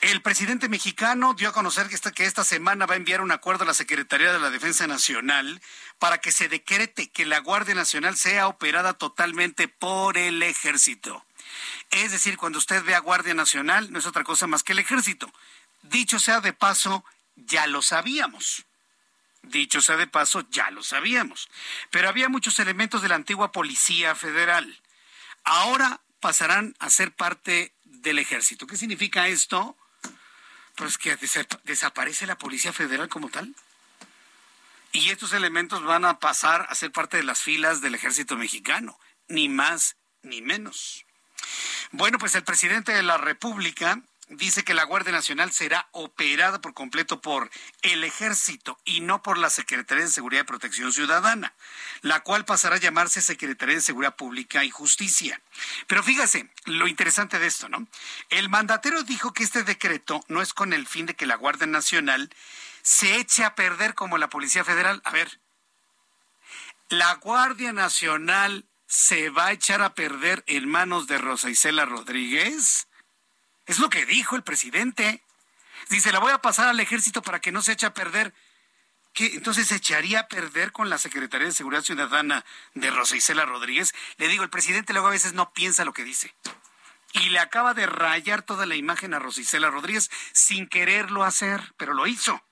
El presidente mexicano dio a conocer que esta, que esta semana va a enviar un acuerdo a la Secretaría de la Defensa Nacional para que se decrete que la Guardia Nacional sea operada totalmente por el ejército. Es decir, cuando usted ve a Guardia Nacional, no es otra cosa más que el ejército. Dicho sea de paso, ya lo sabíamos. Dicho sea de paso, ya lo sabíamos. Pero había muchos elementos de la antigua Policía Federal. Ahora pasarán a ser parte del ejército. ¿Qué significa esto? Pues que desaparece la Policía Federal como tal. Y estos elementos van a pasar a ser parte de las filas del ejército mexicano, ni más ni menos. Bueno, pues el presidente de la República dice que la Guardia Nacional será operada por completo por el Ejército y no por la Secretaría de Seguridad y Protección Ciudadana, la cual pasará a llamarse Secretaría de Seguridad Pública y Justicia. Pero fíjese lo interesante de esto, ¿no? El mandatero dijo que este decreto no es con el fin de que la Guardia Nacional se eche a perder como la Policía Federal. A ver, la Guardia Nacional se va a echar a perder en manos de Rosa Isela Rodríguez. Es lo que dijo el presidente. Dice, la voy a pasar al ejército para que no se eche a perder. ¿Qué? Entonces se echaría a perder con la Secretaría de Seguridad Ciudadana de Rosa Isela Rodríguez. Le digo, el presidente luego a veces no piensa lo que dice. Y le acaba de rayar toda la imagen a Rosa Isela Rodríguez sin quererlo hacer, pero lo hizo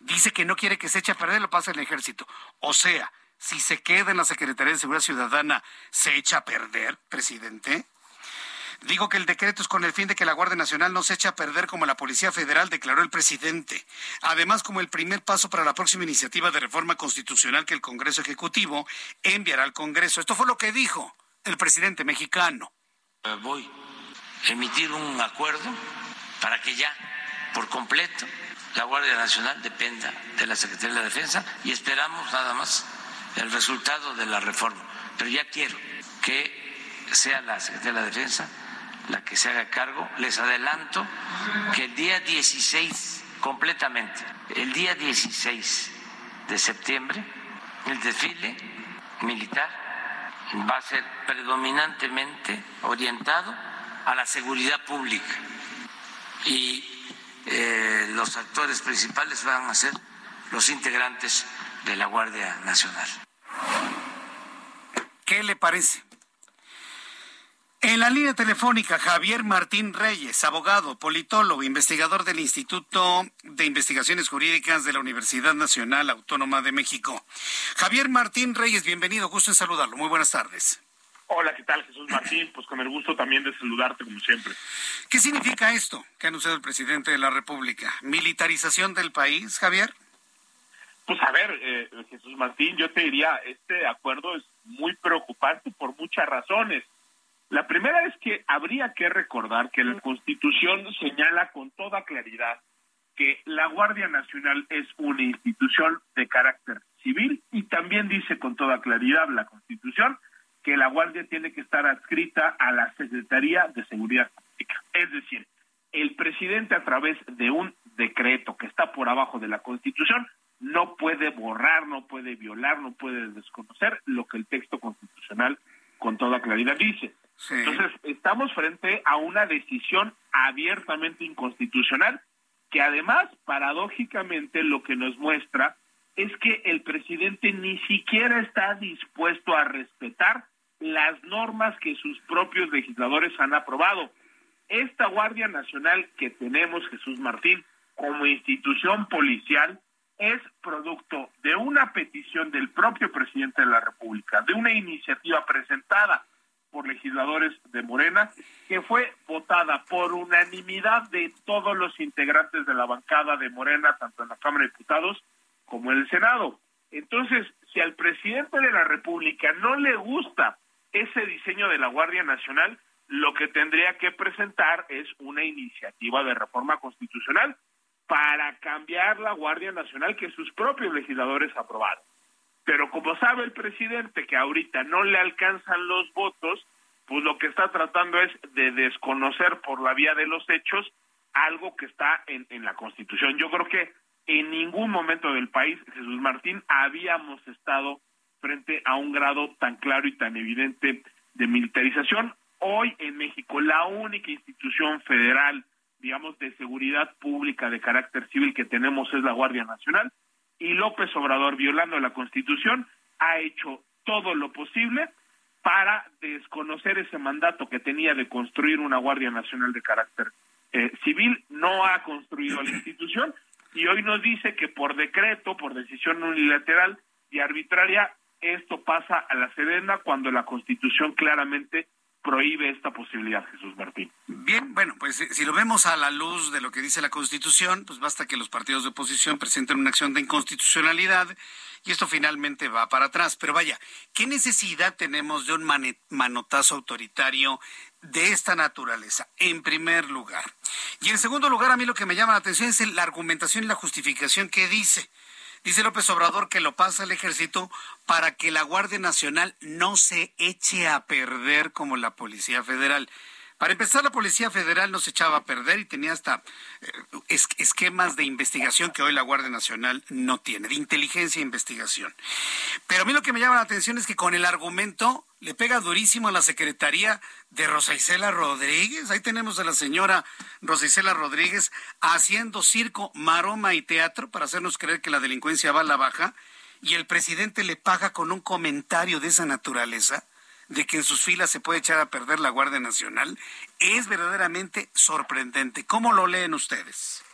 dice que no quiere que se eche a perder, lo pasa el ejército. O sea, si se queda en la Secretaría de Seguridad Ciudadana, ¿se echa a perder, presidente? Digo que el decreto es con el fin de que la Guardia Nacional no se eche a perder como la Policía Federal, declaró el presidente. Además, como el primer paso para la próxima iniciativa de reforma constitucional que el Congreso Ejecutivo enviará al Congreso. Esto fue lo que dijo el presidente mexicano. Voy a emitir un acuerdo para que ya, por completo, la Guardia Nacional dependa de la Secretaría de la Defensa y esperamos nada más el resultado de la reforma. Pero ya quiero que sea la Secretaría de la Defensa la que se haga cargo. Les adelanto que el día 16, completamente, el día 16 de septiembre, el desfile militar va a ser predominantemente orientado a la seguridad pública y eh, los actores principales van a ser los integrantes de la Guardia Nacional. ¿Qué le parece? En la línea telefónica, Javier Martín Reyes, abogado, politólogo, investigador del Instituto de Investigaciones Jurídicas de la Universidad Nacional Autónoma de México. Javier Martín Reyes, bienvenido, gusto en saludarlo. Muy buenas tardes. Hola, ¿qué tal, Jesús Martín? Pues con el gusto también de saludarte, como siempre. ¿Qué significa esto que ha anunciado el presidente de la República? ¿Militarización del país, Javier? Pues a ver, eh, Jesús Martín, yo te diría, este acuerdo es muy preocupante por muchas razones. La primera es que habría que recordar que la Constitución señala con toda claridad que la Guardia Nacional es una institución de carácter civil y también dice con toda claridad la Constitución que la Guardia tiene que estar adscrita a la Secretaría de Seguridad Pública. Es decir, el presidente a través de un decreto que está por abajo de la Constitución no puede borrar, no puede violar, no puede desconocer lo que el texto constitucional con toda claridad dice. Entonces, estamos frente a una decisión abiertamente inconstitucional que además, paradójicamente, lo que nos muestra es que el presidente ni siquiera está dispuesto a respetar las normas que sus propios legisladores han aprobado. Esta Guardia Nacional que tenemos, Jesús Martín, como institución policial, es producto de una petición del propio presidente de la República, de una iniciativa presentada por legisladores de Morena, que fue votada por unanimidad de todos los integrantes de la bancada de Morena, tanto en la Cámara de Diputados como en el Senado. Entonces, si al presidente de la República no le gusta ese diseño de la Guardia Nacional, lo que tendría que presentar es una iniciativa de reforma constitucional para cambiar la Guardia Nacional que sus propios legisladores aprobaron. Pero como sabe el presidente que ahorita no le alcanzan los votos, pues lo que está tratando es de desconocer por la vía de los hechos algo que está en, en la Constitución. Yo creo que en ningún momento del país, Jesús Martín, habíamos estado frente a un grado tan claro y tan evidente de militarización. Hoy en México la única institución federal, digamos, de seguridad pública de carácter civil que tenemos es la Guardia Nacional y López Obrador, violando la Constitución, ha hecho todo lo posible para desconocer ese mandato que tenía de construir una Guardia Nacional de carácter eh, civil, no ha construido la institución y hoy nos dice que por decreto, por decisión unilateral y arbitraria, esto pasa a la Sedena cuando la Constitución claramente prohíbe esta posibilidad, Jesús Martín. Bien, bueno, pues si lo vemos a la luz de lo que dice la Constitución, pues basta que los partidos de oposición presenten una acción de inconstitucionalidad y esto finalmente va para atrás. Pero vaya, ¿qué necesidad tenemos de un manotazo autoritario de esta naturaleza, en primer lugar? Y en segundo lugar, a mí lo que me llama la atención es la argumentación y la justificación que dice. Dice López Obrador que lo pasa el ejército para que la Guardia Nacional no se eche a perder como la Policía Federal. Para empezar, la Policía Federal no se echaba a perder y tenía hasta eh, esquemas de investigación que hoy la Guardia Nacional no tiene, de inteligencia e investigación. Pero a mí lo que me llama la atención es que con el argumento le pega durísimo a la Secretaría de Rosa Isela Rodríguez. Ahí tenemos a la señora Rosa Isela Rodríguez haciendo circo, maroma y teatro para hacernos creer que la delincuencia va a la baja y el presidente le paga con un comentario de esa naturaleza de que en sus filas se puede echar a perder la Guardia Nacional es verdaderamente sorprendente. ¿Cómo lo leen ustedes?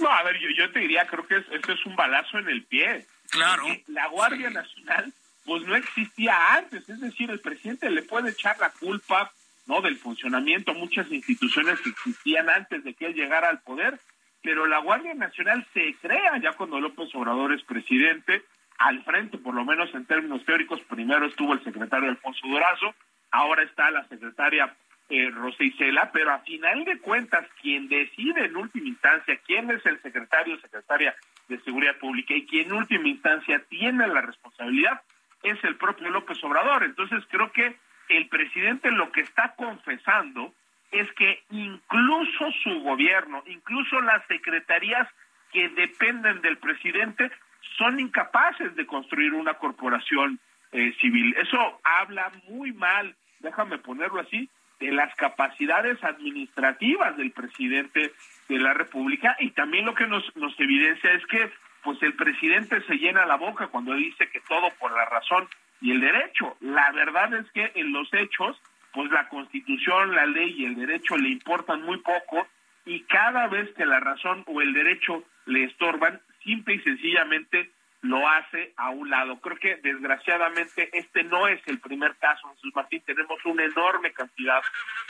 No, a ver, yo, yo te diría, creo que esto es un balazo en el pie. Claro. La Guardia Nacional, pues no existía antes, es decir, el presidente le puede echar la culpa, ¿no? Del funcionamiento muchas instituciones que existían antes de que él llegara al poder, pero la Guardia Nacional se crea ya cuando López Obrador es presidente, al frente, por lo menos en términos teóricos, primero estuvo el secretario Alfonso Durazo, ahora está la secretaria eh, Rosa Isela, pero a final de cuentas, quien decide en última instancia quién es el secretario o secretaria de Seguridad Pública y quien en última instancia tiene la responsabilidad es el propio López Obrador. Entonces creo que el presidente lo que está confesando es que incluso su gobierno, incluso las secretarías que dependen del presidente, son incapaces de construir una corporación eh, civil. Eso habla muy mal, déjame ponerlo así, de las capacidades administrativas del presidente de la República y también lo que nos, nos evidencia es que pues el presidente se llena la boca cuando dice que todo por la razón y el derecho. La verdad es que en los hechos, pues la constitución, la ley y el derecho le importan muy poco y cada vez que la razón o el derecho le estorban, simple y sencillamente lo hace a un lado. Creo que desgraciadamente este no es el primer caso, Jesús Martín. Tenemos una enorme cantidad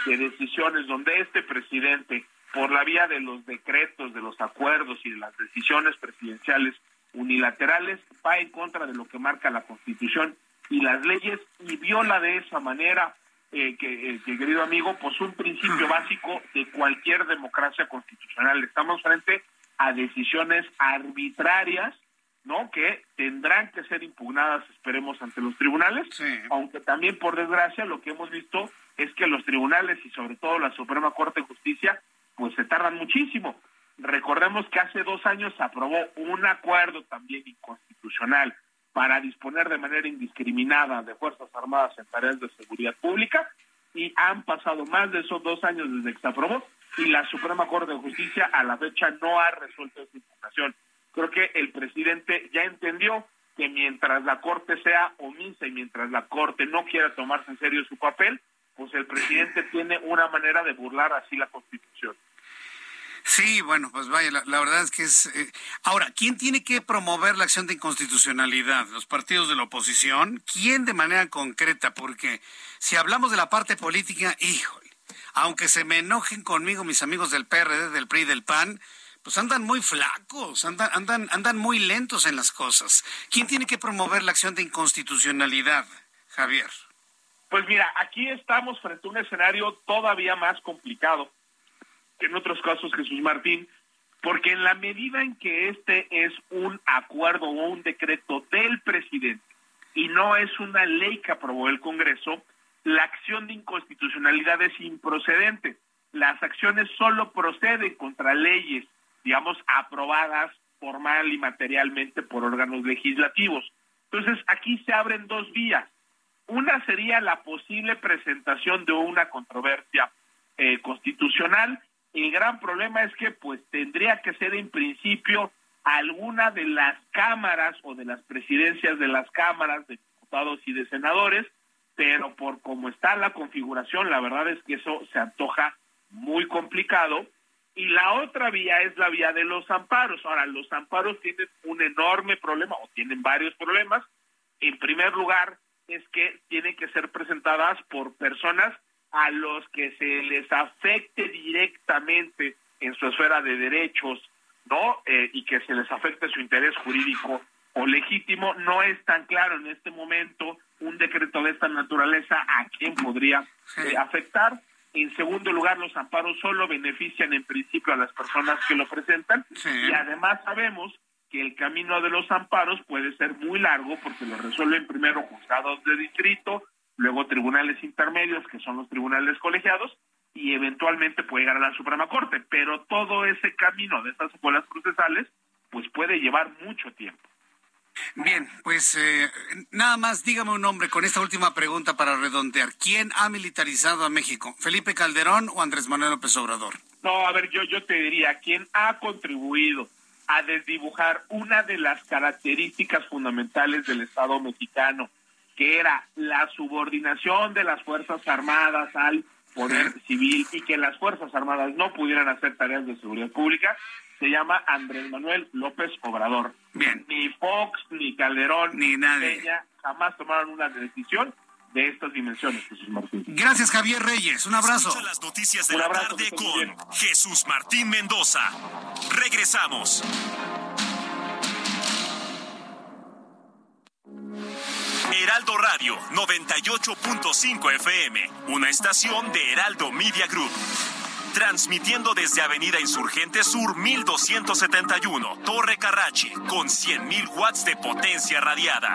de decisiones donde este presidente, por la vía de los decretos, de los acuerdos y de las decisiones presidenciales unilaterales, va en contra de lo que marca la Constitución y las leyes y viola de esa manera, eh, que, eh, que, querido amigo, pues un principio básico de cualquier democracia constitucional. Estamos frente a decisiones arbitrarias, ¿no? Que tendrán que ser impugnadas, esperemos, ante los tribunales, aunque también, por desgracia, lo que hemos visto es que los tribunales y sobre todo la Suprema Corte de Justicia, pues se tardan muchísimo. Recordemos que hace dos años se aprobó un acuerdo también inconstitucional para disponer de manera indiscriminada de Fuerzas Armadas en tareas de seguridad pública y han pasado más de esos dos años desde que se aprobó y la Suprema Corte de Justicia a la fecha no ha resuelto esta impugnación. Creo que el presidente ya entendió que mientras la Corte sea omisa y mientras la Corte no quiera tomarse en serio su papel, pues el presidente tiene una manera de burlar así la Constitución. Sí, bueno, pues vaya, la, verdad es que es... Eh, ahora, ¿quién tiene que promover la acción de inconstitucionalidad? ¿Los partidos de la oposición? ¿Quién de manera concreta? Porque si hablamos de la parte política, híjole, aunque se me enojen conmigo mis amigos del PRD, del PRI, del PAN, pues andan muy flacos, andan, andan, andan muy lentos en las cosas. ¿Quién tiene que promover la acción de inconstitucionalidad, Javier? Pues mira, aquí estamos frente a un escenario todavía más complicado que en otros casos, Jesús Martín, porque en la medida en que este es un acuerdo o un decreto del presidente y no es una ley que aprobó el Congreso, la acción de inconstitucionalidad es improcedente. Las acciones solo proceden contra leyes, digamos, aprobadas formal y materialmente por órganos legislativos. Entonces, aquí se abren dos vías. Una sería la posible presentación de una controversia eh, constitucional. El gran problema es que, pues, tendría que ser en principio alguna de las cámaras o de las presidencias de las cámaras de diputados y de senadores pero por cómo está la configuración, la verdad es que eso se antoja muy complicado. Y la otra vía es la vía de los amparos. Ahora, los amparos tienen un enorme problema o tienen varios problemas. En primer lugar, es que tienen que ser presentadas por personas a los que se les afecte directamente en su esfera de derechos, ¿no? Eh, y que se les afecte su interés jurídico o legítimo. No es tan claro en este momento un decreto de esta naturaleza a quién podría eh, afectar. En segundo lugar, los amparos solo benefician en principio a las personas que lo presentan y además sabemos que el camino de los amparos puede ser muy largo porque lo resuelven primero juzgados de distrito, luego tribunales intermedios, que son los tribunales colegiados, y eventualmente puede llegar a la Suprema Corte. Pero todo ese camino de estas escuelas procesales, pues puede llevar mucho tiempo. Bien, pues eh, nada más dígame un nombre con esta última pregunta para redondear. ¿Quién ha militarizado a México? ¿Felipe Calderón o Andrés Manuel López Obrador? No, a ver, yo, yo te diría, ¿quién ha contribuido a desdibujar una de las características fundamentales del Estado mexicano, que era la subordinación de las Fuerzas Armadas al poder civil y que las Fuerzas Armadas no pudieran hacer tareas de seguridad pública, se llama Andrés Manuel López Obrador. Bien. Ni Fox, ni Calderón, ni nadie jamás tomaron una decisión de estas dimensiones, Jesús Martín. Gracias, Javier Reyes. Un abrazo. Escucha las noticias de la tarde con Jesús Martín Mendoza. Regresamos. Heraldo Radio 98.5 FM, una estación de Heraldo Media Group. Transmitiendo desde Avenida Insurgente Sur 1271, Torre Carrachi, con 100.000 watts de potencia radiada.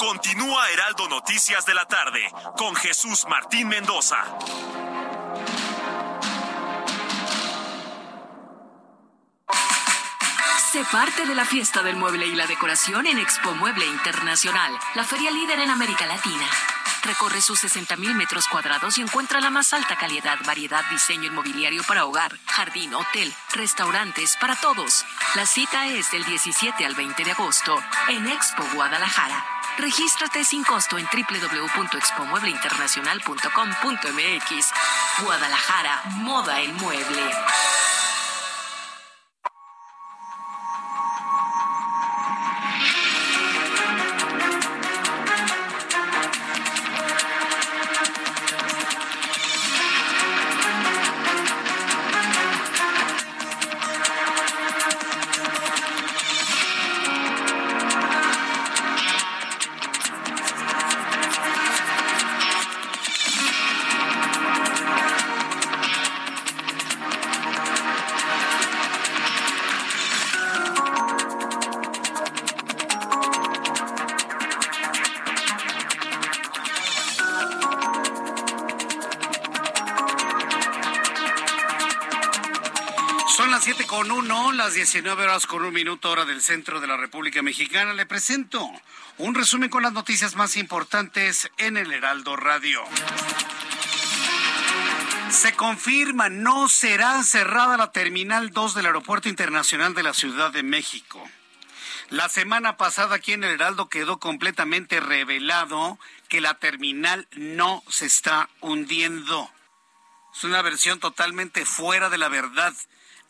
Continúa Heraldo Noticias de la tarde con Jesús Martín Mendoza. Sé parte de la fiesta del mueble y la decoración en Expo Mueble Internacional, la feria líder en América Latina. Recorre sus 60.000 metros cuadrados y encuentra la más alta calidad, variedad, diseño inmobiliario para hogar, jardín, hotel, restaurantes, para todos. La cita es del 17 al 20 de agosto en Expo Guadalajara. Regístrate sin costo en www.expomuebleinternacional.com.mx. Guadalajara, moda en mueble. 19 horas con un minuto hora del centro de la República Mexicana. Le presento un resumen con las noticias más importantes en el Heraldo Radio. Se confirma, no será cerrada la Terminal 2 del Aeropuerto Internacional de la Ciudad de México. La semana pasada aquí en el Heraldo quedó completamente revelado que la terminal no se está hundiendo. Es una versión totalmente fuera de la verdad.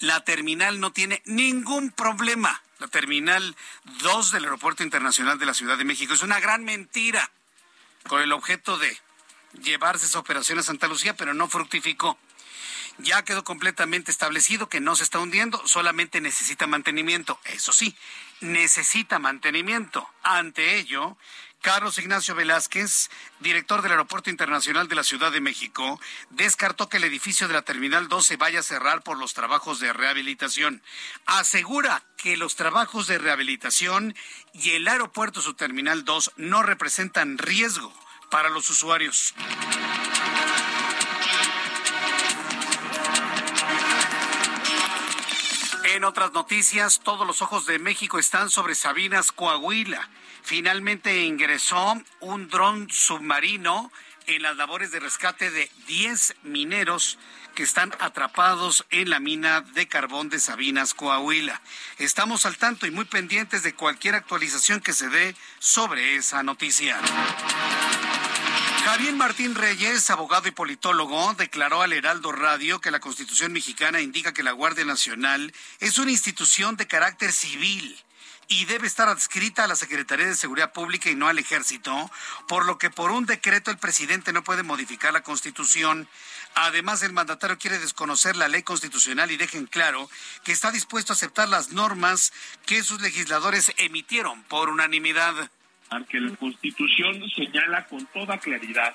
La terminal no tiene ningún problema. La terminal 2 del Aeropuerto Internacional de la Ciudad de México es una gran mentira con el objeto de llevarse esa operación a Santa Lucía, pero no fructificó. Ya quedó completamente establecido que no se está hundiendo, solamente necesita mantenimiento. Eso sí, necesita mantenimiento. Ante ello, Carlos Ignacio Velázquez, director del Aeropuerto Internacional de la Ciudad de México, descartó que el edificio de la Terminal 2 se vaya a cerrar por los trabajos de rehabilitación. Asegura que los trabajos de rehabilitación y el aeropuerto su Terminal 2 no representan riesgo para los usuarios. En otras noticias, todos los ojos de México están sobre Sabinas, Coahuila. Finalmente ingresó un dron submarino en las labores de rescate de 10 mineros que están atrapados en la mina de carbón de Sabinas, Coahuila. Estamos al tanto y muy pendientes de cualquier actualización que se dé sobre esa noticia. Javier Martín Reyes, abogado y politólogo, declaró al Heraldo Radio que la Constitución mexicana indica que la Guardia Nacional es una institución de carácter civil y debe estar adscrita a la Secretaría de Seguridad Pública y no al Ejército, por lo que por un decreto el presidente no puede modificar la Constitución. Además, el mandatario quiere desconocer la ley constitucional y dejen claro que está dispuesto a aceptar las normas que sus legisladores emitieron por unanimidad. Que la Constitución señala con toda claridad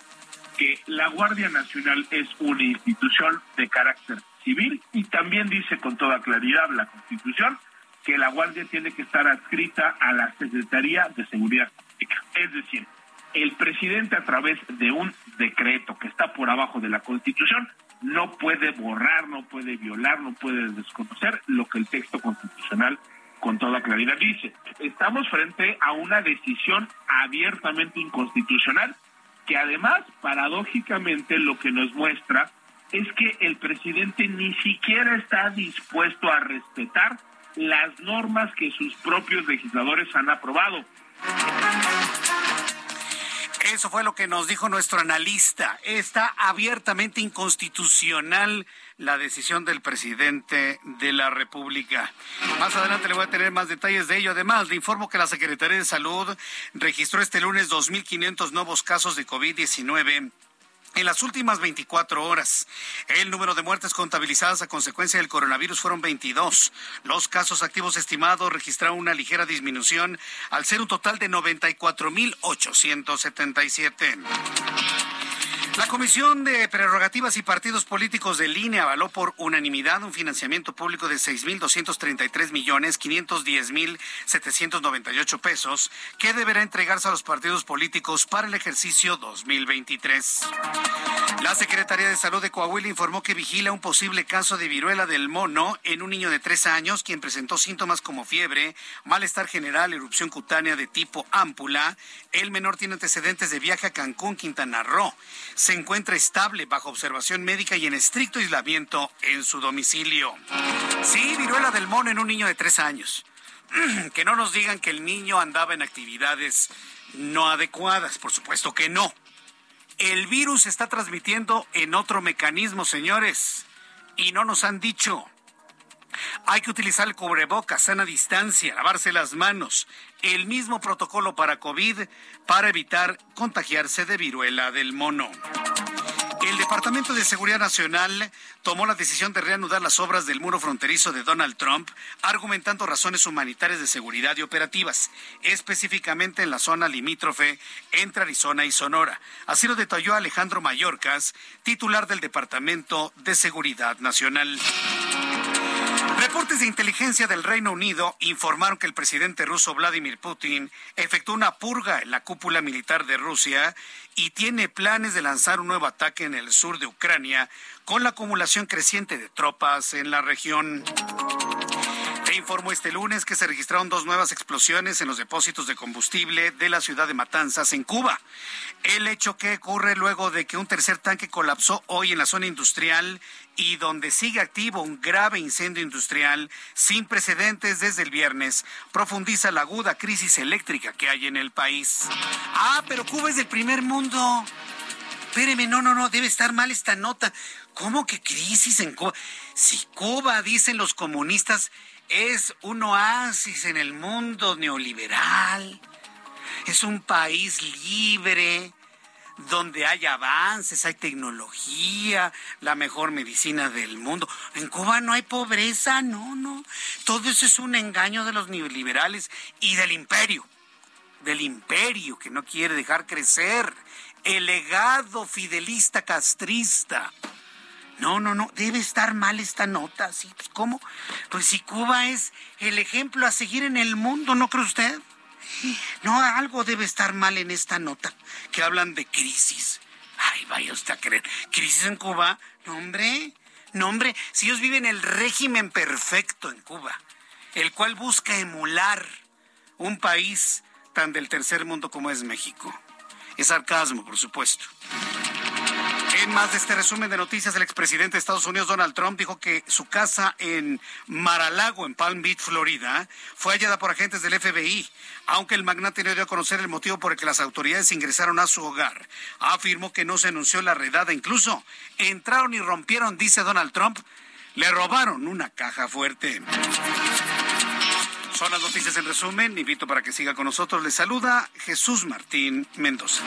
que la Guardia Nacional es una institución de carácter civil y también dice con toda claridad la Constitución que la Guardia tiene que estar adscrita a la Secretaría de Seguridad Pública. Es decir, el presidente a través de un decreto que está por abajo de la Constitución no puede borrar, no puede violar, no puede desconocer lo que el texto constitucional con toda claridad dice. Estamos frente a una decisión abiertamente inconstitucional que además, paradójicamente, lo que nos muestra es que el presidente ni siquiera está dispuesto a respetar las normas que sus propios legisladores han aprobado. Eso fue lo que nos dijo nuestro analista. Está abiertamente inconstitucional la decisión del presidente de la República. Más adelante le voy a tener más detalles de ello. Además, le informo que la Secretaría de Salud registró este lunes 2.500 nuevos casos de COVID-19 en las últimas 24 horas, el número de muertes contabilizadas a consecuencia del coronavirus fueron 22. Los casos activos estimados registraron una ligera disminución al ser un total de 94.877. La Comisión de Prerrogativas y Partidos Políticos de línea avaló por unanimidad un financiamiento público de 6.233 millones 510 mil 798 pesos que deberá entregarse a los partidos políticos para el ejercicio 2023. La Secretaría de Salud de Coahuila informó que vigila un posible caso de viruela del mono en un niño de tres años quien presentó síntomas como fiebre, malestar general, erupción cutánea de tipo ámpula. El menor tiene antecedentes de viaje a Cancún, Quintana Roo se encuentra estable bajo observación médica y en estricto aislamiento en su domicilio. Sí, viruela del mono en un niño de tres años. Que no nos digan que el niño andaba en actividades no adecuadas, por supuesto que no. El virus se está transmitiendo en otro mecanismo, señores, y no nos han dicho. Hay que utilizar el cubrebocas, sana distancia, lavarse las manos, el mismo protocolo para COVID para evitar contagiarse de viruela del mono. El Departamento de Seguridad Nacional tomó la decisión de reanudar las obras del muro fronterizo de Donald Trump, argumentando razones humanitarias de seguridad y operativas, específicamente en la zona limítrofe entre Arizona y Sonora. Así lo detalló Alejandro Mayorkas, titular del Departamento de Seguridad Nacional. Reportes de inteligencia del Reino Unido informaron que el presidente ruso Vladimir Putin efectuó una purga en la cúpula militar de Rusia y tiene planes de lanzar un nuevo ataque en el sur de Ucrania con la acumulación creciente de tropas en la región informó este lunes que se registraron dos nuevas explosiones en los depósitos de combustible de la ciudad de Matanzas, en Cuba. El hecho que ocurre luego de que un tercer tanque colapsó hoy en la zona industrial y donde sigue activo un grave incendio industrial sin precedentes desde el viernes, profundiza la aguda crisis eléctrica que hay en el país. Ah, pero Cuba es del primer mundo. Espéreme, no, no, no, debe estar mal esta nota. ¿Cómo que crisis en Cuba? Si Cuba, dicen los comunistas, es un oasis en el mundo neoliberal. Es un país libre donde hay avances, hay tecnología, la mejor medicina del mundo. En Cuba no hay pobreza, no, no. Todo eso es un engaño de los neoliberales y del imperio, del imperio que no quiere dejar crecer, el legado fidelista castrista. No, no, no, debe estar mal esta nota, ¿sí? Pues, ¿Cómo? Pues si Cuba es el ejemplo a seguir en el mundo, ¿no cree usted? No, algo debe estar mal en esta nota, que hablan de crisis. Ay, vaya usted a creer. ¿Crisis en Cuba? No, hombre, No, hombre, si ellos viven el régimen perfecto en Cuba, el cual busca emular un país tan del tercer mundo como es México. Es sarcasmo, por supuesto. Más de este resumen de noticias, el expresidente de Estados Unidos, Donald Trump, dijo que su casa en Mar-a-Lago, en Palm Beach, Florida, fue hallada por agentes del FBI, aunque el magnate no dio a conocer el motivo por el que las autoridades ingresaron a su hogar. Afirmó que no se anunció la redada, incluso entraron y rompieron, dice Donald Trump, le robaron una caja fuerte. Son las noticias en resumen. Invito para que siga con nosotros. Le saluda Jesús Martín Mendoza.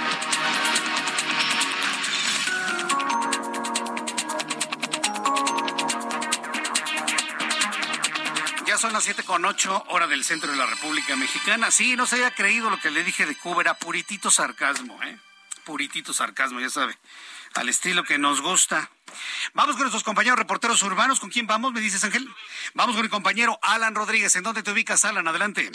Ya son las siete con ocho, hora del centro de la República Mexicana. Sí, no se haya creído lo que le dije de Cuba, era puritito sarcasmo, ¿eh? Puritito sarcasmo, ya sabe, al estilo que nos gusta. Vamos con nuestros compañeros reporteros urbanos. ¿Con quién vamos? Me dices, Ángel. Vamos con el compañero Alan Rodríguez. ¿En dónde te ubicas, Alan? Adelante.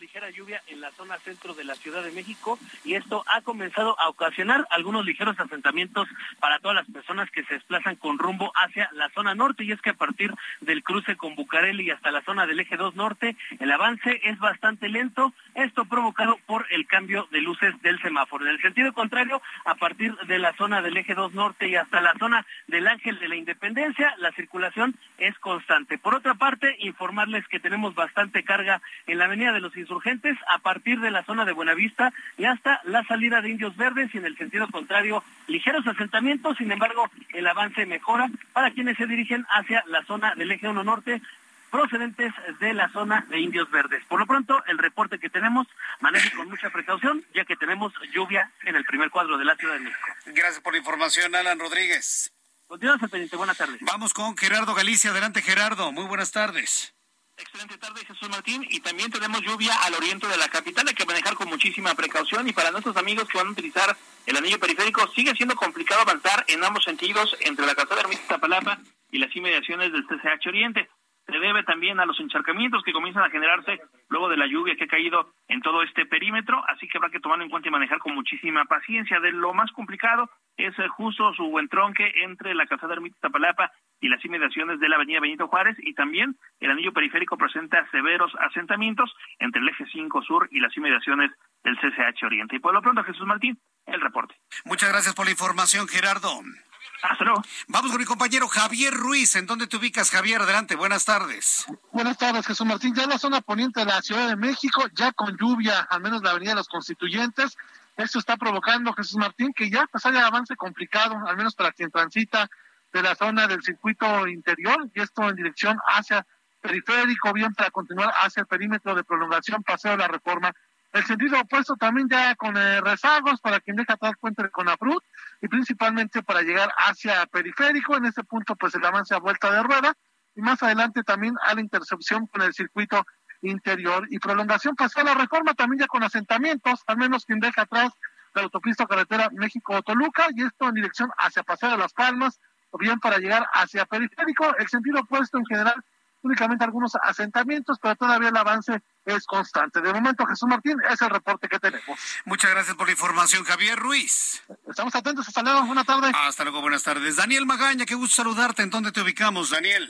Ligera lluvia en la zona centro de la Ciudad de México y esto ha comenzado a ocasionar algunos ligeros asentamientos para todas las personas que se desplazan con rumbo hacia la zona norte y es que a partir del cruce con Bucareli hasta la zona del eje 2 norte el avance es bastante lento, esto provocado por el cambio de luces del semáforo. En el sentido contrario, a partir de la zona del eje 2 norte y hasta la zona del Ángel de la Independencia, la circulación es constante. Por otra parte, informarles que tenemos bastante carga en la avenida de los insurgentes a partir de la zona de Buenavista y hasta la salida de Indios Verdes y en el sentido contrario ligeros asentamientos, sin embargo el avance mejora para quienes se dirigen hacia la zona del eje 1 norte procedentes de la zona de Indios Verdes. Por lo pronto, el reporte que tenemos maneje con mucha precaución, ya que tenemos lluvia en el primer cuadro de la Ciudad de México. Gracias por la información, Alan Rodríguez. Continuamos pendiente. Buenas tardes. Vamos con Gerardo Galicia. Adelante, Gerardo. Muy buenas tardes. Excelente tarde, Jesús Martín. Y también tenemos lluvia al oriente de la capital. Hay que manejar con muchísima precaución. Y para nuestros amigos que van a utilizar el anillo periférico, sigue siendo complicado avanzar en ambos sentidos entre la calzada Ermita Zapalapa y las inmediaciones del CCH Oriente. Se debe también a los encharcamientos que comienzan a generarse luego de la lluvia que ha caído en todo este perímetro. Así que habrá que tomar en cuenta y manejar con muchísima paciencia. De lo más complicado es justo su entronque entre la calzada Ermita Zapalapa y las inmediaciones de la avenida Benito Juárez y también el anillo periférico presenta severos asentamientos entre el eje 5 sur y las inmediaciones del CCH Oriente. Y por lo pronto, Jesús Martín, el reporte. Muchas gracias por la información, Gerardo. Hasta luego. Vamos con mi compañero Javier Ruiz. ¿En dónde te ubicas, Javier? Adelante, buenas tardes. Buenas tardes, Jesús Martín. Ya en la zona poniente de la Ciudad de México, ya con lluvia, al menos la avenida de los Constituyentes. Esto está provocando, Jesús Martín, que ya pues haya avance complicado, al menos para quien transita de la zona del circuito interior, y esto en dirección hacia periférico, bien para continuar hacia el perímetro de prolongación, paseo de la reforma. El sentido opuesto también ya con eh, rezagos para quien deja atrás puente con Afrut y principalmente para llegar hacia periférico. En este punto, pues el avance a vuelta de rueda y más adelante también a la intercepción con el circuito interior y prolongación paseo de la reforma también ya con asentamientos, al menos quien deja atrás la autopista carretera México-Toluca y esto en dirección hacia Paseo de las Palmas, o bien para llegar hacia periférico, el sentido opuesto en general, únicamente algunos asentamientos, pero todavía el avance es constante. De momento, Jesús Martín, es el reporte que tenemos. Muchas gracias por la información, Javier Ruiz. Estamos atentos, hasta luego, buenas tardes. Hasta luego, buenas tardes. Daniel Magaña, qué gusto saludarte. ¿En dónde te ubicamos, Daniel?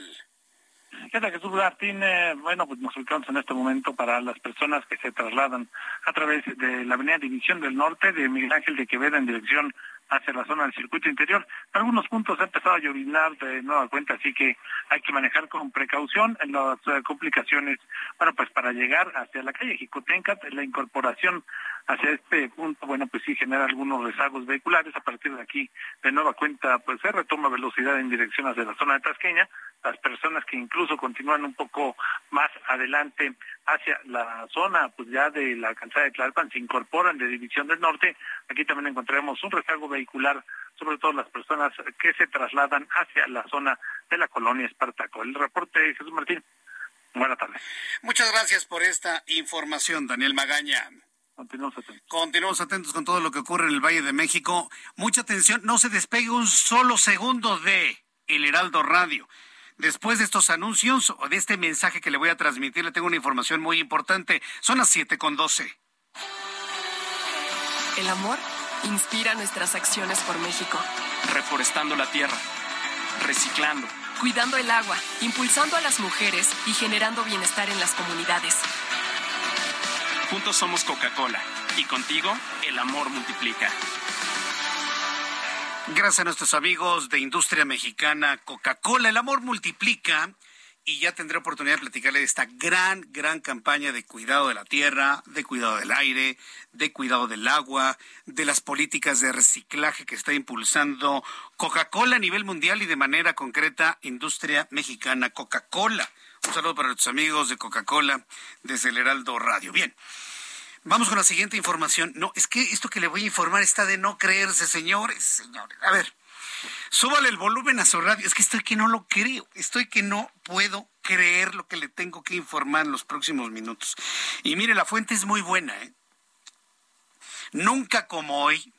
¿Qué tal, Jesús Martín? Eh, bueno, pues nos ubicamos en este momento para las personas que se trasladan a través de la avenida División del Norte de Miguel Ángel de Quevedo en dirección hacia la zona del circuito interior. En algunos puntos ha empezado a llovinar de nueva cuenta, así que hay que manejar con precaución en las eh, complicaciones. Bueno, pues para llegar hacia la calle Jicotenca, la incorporación hacia este punto, bueno, pues sí genera algunos rezagos vehiculares. A partir de aquí, de nueva cuenta, pues se retoma velocidad en dirección hacia la zona de Tasqueña. Las personas que incluso continúan un poco más adelante hacia la zona, pues ya de la calzada de Tlalpan, se incorporan de División del Norte. Aquí también encontraremos un rezago vehicular, sobre todo las personas que se trasladan hacia la zona de la colonia Espartaco. El reporte de Jesús Martín. Buenas tardes. Muchas gracias por esta información, Daniel Magaña. Continuamos atentos. Continuamos atentos con todo lo que ocurre en el Valle de México. Mucha atención, no se despegue un solo segundo de El Heraldo Radio. Después de estos anuncios o de este mensaje que le voy a transmitir, le tengo una información muy importante. Son las siete con doce. El amor inspira nuestras acciones por México. reforestando la tierra, reciclando, cuidando el agua, impulsando a las mujeres y generando bienestar en las comunidades. Juntos somos Coca-Cola y contigo el amor multiplica. Gracias a nuestros amigos de Industria Mexicana Coca-Cola, el amor multiplica y ya tendré oportunidad de platicarle de esta gran, gran campaña de cuidado de la tierra, de cuidado del aire, de cuidado del agua, de las políticas de reciclaje que está impulsando Coca-Cola a nivel mundial y de manera concreta Industria Mexicana Coca-Cola. Un saludo para nuestros amigos de Coca-Cola desde el Heraldo Radio. Bien. Vamos con la siguiente información. No, es que esto que le voy a informar está de no creerse, señores, señores. A ver, súbale el volumen a su radio. Es que estoy que no lo creo. Estoy que no puedo creer lo que le tengo que informar en los próximos minutos. Y mire, la fuente es muy buena, ¿eh? Nunca como hoy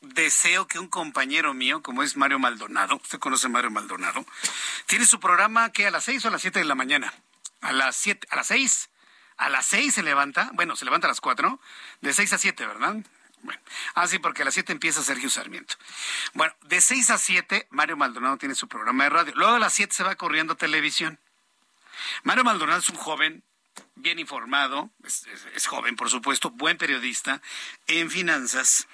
deseo que un compañero mío, como es Mario Maldonado, usted conoce Mario Maldonado, tiene su programa que a las seis o a las siete de la mañana. A las siete, a las seis a las seis se levanta, bueno, se levanta a las cuatro, de seis a siete, ¿verdad? Bueno, ah, sí, porque a las siete empieza Sergio Sarmiento. Bueno, de seis a siete, Mario Maldonado tiene su programa de radio. Luego a las siete se va corriendo a televisión. Mario Maldonado es un joven bien informado, es, es, joven, por supuesto, buen periodista en finanzas.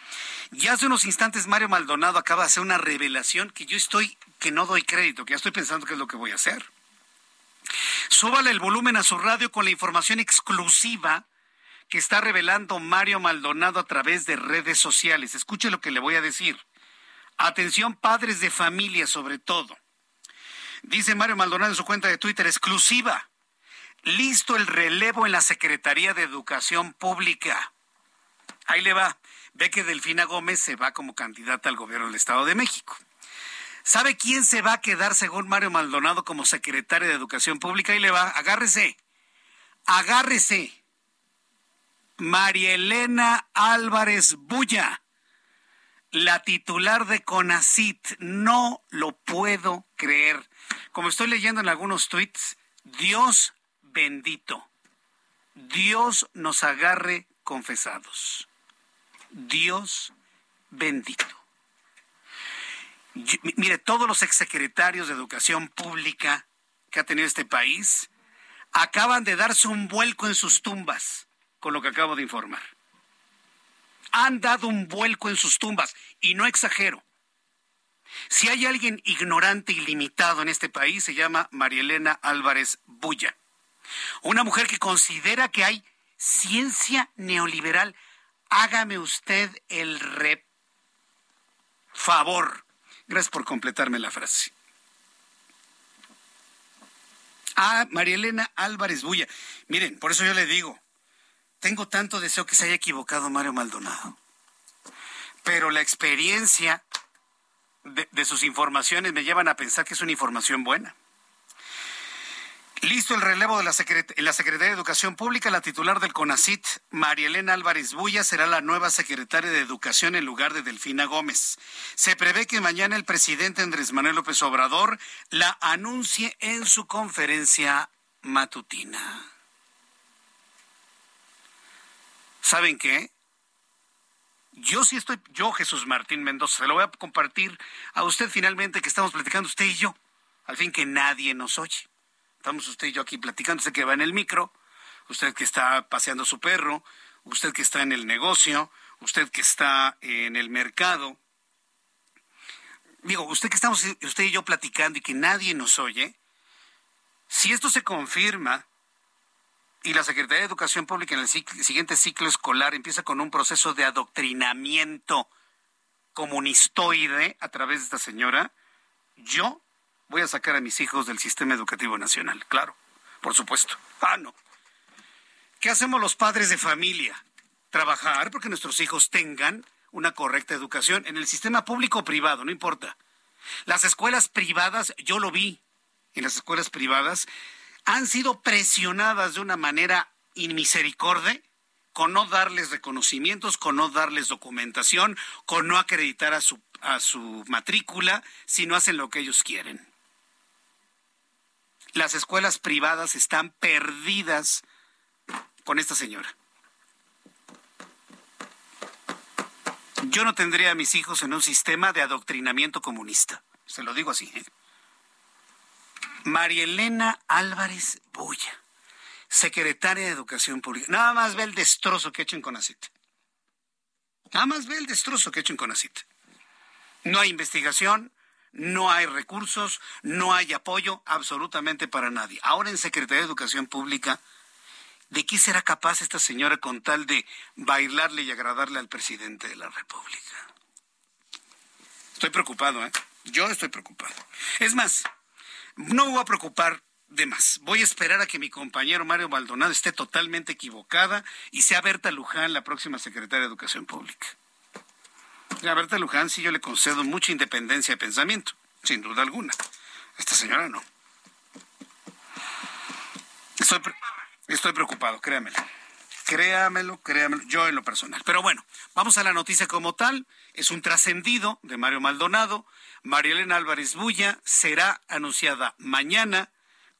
Y hace unos instantes Mario Maldonado acaba de hacer una revelación que yo estoy, que no doy crédito, que ya estoy pensando qué es lo que voy a hacer. Súbale el volumen a su radio con la información exclusiva que está revelando Mario Maldonado a través de redes sociales. Escuche lo que le voy a decir. Atención padres de familia sobre todo. Dice Mario Maldonado en su cuenta de Twitter exclusiva. Listo el relevo en la Secretaría de Educación Pública. Ahí le va. Ve que Delfina Gómez se va como candidata al gobierno del Estado de México. ¿Sabe quién se va a quedar, según Mario Maldonado, como secretario de Educación Pública? Y le va, agárrese, agárrese. María Elena Álvarez Bulla, la titular de CONACIT. No lo puedo creer. Como estoy leyendo en algunos tweets, Dios bendito. Dios nos agarre confesados. Dios bendito mire, todos los exsecretarios de Educación Pública que ha tenido este país acaban de darse un vuelco en sus tumbas con lo que acabo de informar. Han dado un vuelco en sus tumbas y no exagero. Si hay alguien ignorante y limitado en este país, se llama Marielena Álvarez Bulla. Una mujer que considera que hay ciencia neoliberal. Hágame usted el rep favor Gracias por completarme la frase. Ah, María Elena Álvarez Bulla. Miren, por eso yo le digo, tengo tanto deseo que se haya equivocado Mario Maldonado. Pero la experiencia de, de sus informaciones me llevan a pensar que es una información buena. Listo el relevo de la, Secretaría de Educación Pública, la titular del CONACIT, María Elena Álvarez Bulla, será la nueva secretaria de Educación en lugar de Delfina Gómez. Se prevé que mañana el presidente Andrés Manuel López Obrador la anuncie en su conferencia matutina. ¿Saben qué? Yo sí estoy, yo Jesús Martín Mendoza, se lo voy a compartir a usted finalmente que estamos platicando usted y yo, al fin que nadie nos oye. Estamos usted y yo aquí platicando, usted que va en el micro, usted que está paseando su perro, usted que está en el negocio, usted que está en el mercado. Digo, usted que estamos usted y yo platicando y que nadie nos oye, si esto se confirma y la Secretaría de Educación Pública en el siguiente ciclo escolar empieza con un proceso de adoctrinamiento comunistoide a través de esta señora, yo voy a sacar a mis hijos del sistema educativo nacional, claro, por supuesto. Ah, no. ¿Qué hacemos los padres de familia? Trabajar porque nuestros hijos tengan una correcta educación en el sistema público o privado, no importa. Las escuelas privadas, yo lo vi, en las escuelas privadas, han sido presionadas de una manera inmisericordia con no darles reconocimientos, con no darles documentación, con no acreditar a su, a su matrícula si no hacen lo que ellos quieren. Las escuelas privadas están perdidas con esta señora. Yo no tendría a mis hijos en un sistema de adoctrinamiento comunista. Se lo digo así. ¿eh? María Elena Álvarez Bulla, secretaria de Educación Pública. Nada más ve el destrozo que ha hecho en Conacit. Nada más ve el destrozo que ha hecho en Conacit. No hay investigación, no hay recursos, no hay apoyo absolutamente para nadie. Ahora en Secretaría de Educación Pública, ¿de qué será capaz esta señora con tal de bailarle y agradarle al presidente de la República? Estoy preocupado, ¿eh? Yo estoy preocupado. Es más, no me voy a preocupar de más. Voy a esperar a que mi compañero Mario Maldonado esté totalmente equivocada y sea Berta Luján la próxima secretaria de Educación Pública. A Berta Luján sí yo le concedo mucha independencia de pensamiento, sin duda alguna. esta señora no. Estoy, preocupado, créamelo. Créamelo, créamelo, yo en lo personal. Pero bueno, vamos a la noticia como tal. Es un trascendido de Mario Maldonado. María Elena Álvarez Bulla será anunciada mañana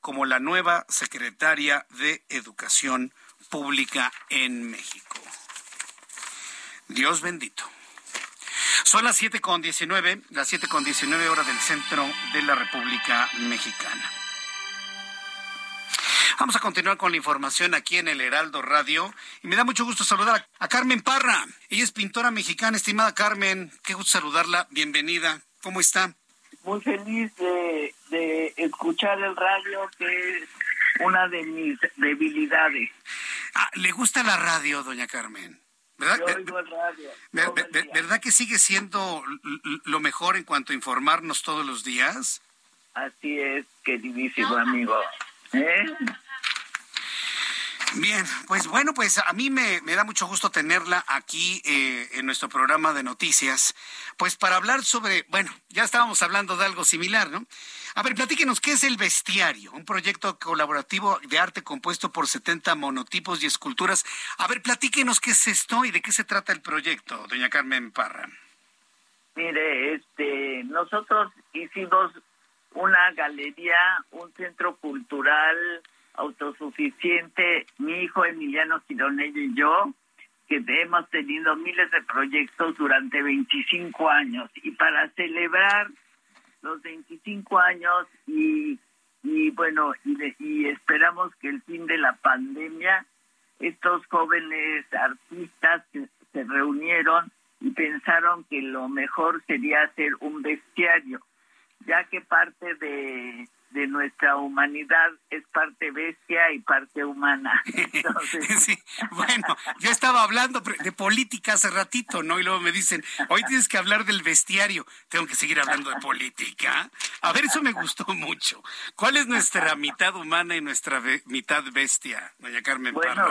como la nueva secretaria de Educación Pública en México. Dios bendito. Son las siete con diecinueve, las siete con diecinueve horas del centro de la República Mexicana. Vamos a continuar con la información aquí en el Heraldo Radio y me da mucho gusto saludar a, Carmen Parra. Ella es pintora mexicana, estimada Carmen. Qué gusto saludarla. Bienvenida. ¿Cómo está? Muy feliz de, de escuchar el radio, que es una de mis debilidades. Ah, ¿Le gusta la radio, doña Carmen? ¿Verdad? Yo oigo el radio. ¿Verdad que sigue siendo lo mejor en cuanto a informarnos todos los días? Así es, queridísimo amigo. ¿Eh? Bien, pues bueno, pues a mí me, da mucho gusto tenerla aquí eh, en nuestro programa de noticias, pues para hablar sobre, bueno, ya estábamos hablando de algo similar, ¿no? A ver, platíquenos, ¿qué es el Bestiario? Un proyecto colaborativo de arte compuesto por 70 monotipos y esculturas. A ver, platíquenos qué es esto y de qué se trata el proyecto, doña Carmen Parra. Mire, este, nosotros hicimos una galería, un centro cultural autosuficiente, mi hijo Emiliano Gironello y yo, que hemos tenido miles de proyectos durante 25 años. Y para celebrar los 25 años y, y bueno, y, y esperamos que el fin de la pandemia, estos jóvenes artistas se reunieron y pensaron que lo mejor sería hacer un bestiario, ya que parte de de nuestra humanidad es parte bestia y parte humana. sí, bueno, yo estaba hablando de política hace ratito, ¿no? Y luego me dicen, hoy tienes que hablar del bestiario. Tengo que seguir hablando de política. A ver, eso me gustó mucho. ¿Cuál es nuestra mitad humana y nuestra mitad bestia, doña Carmen bueno,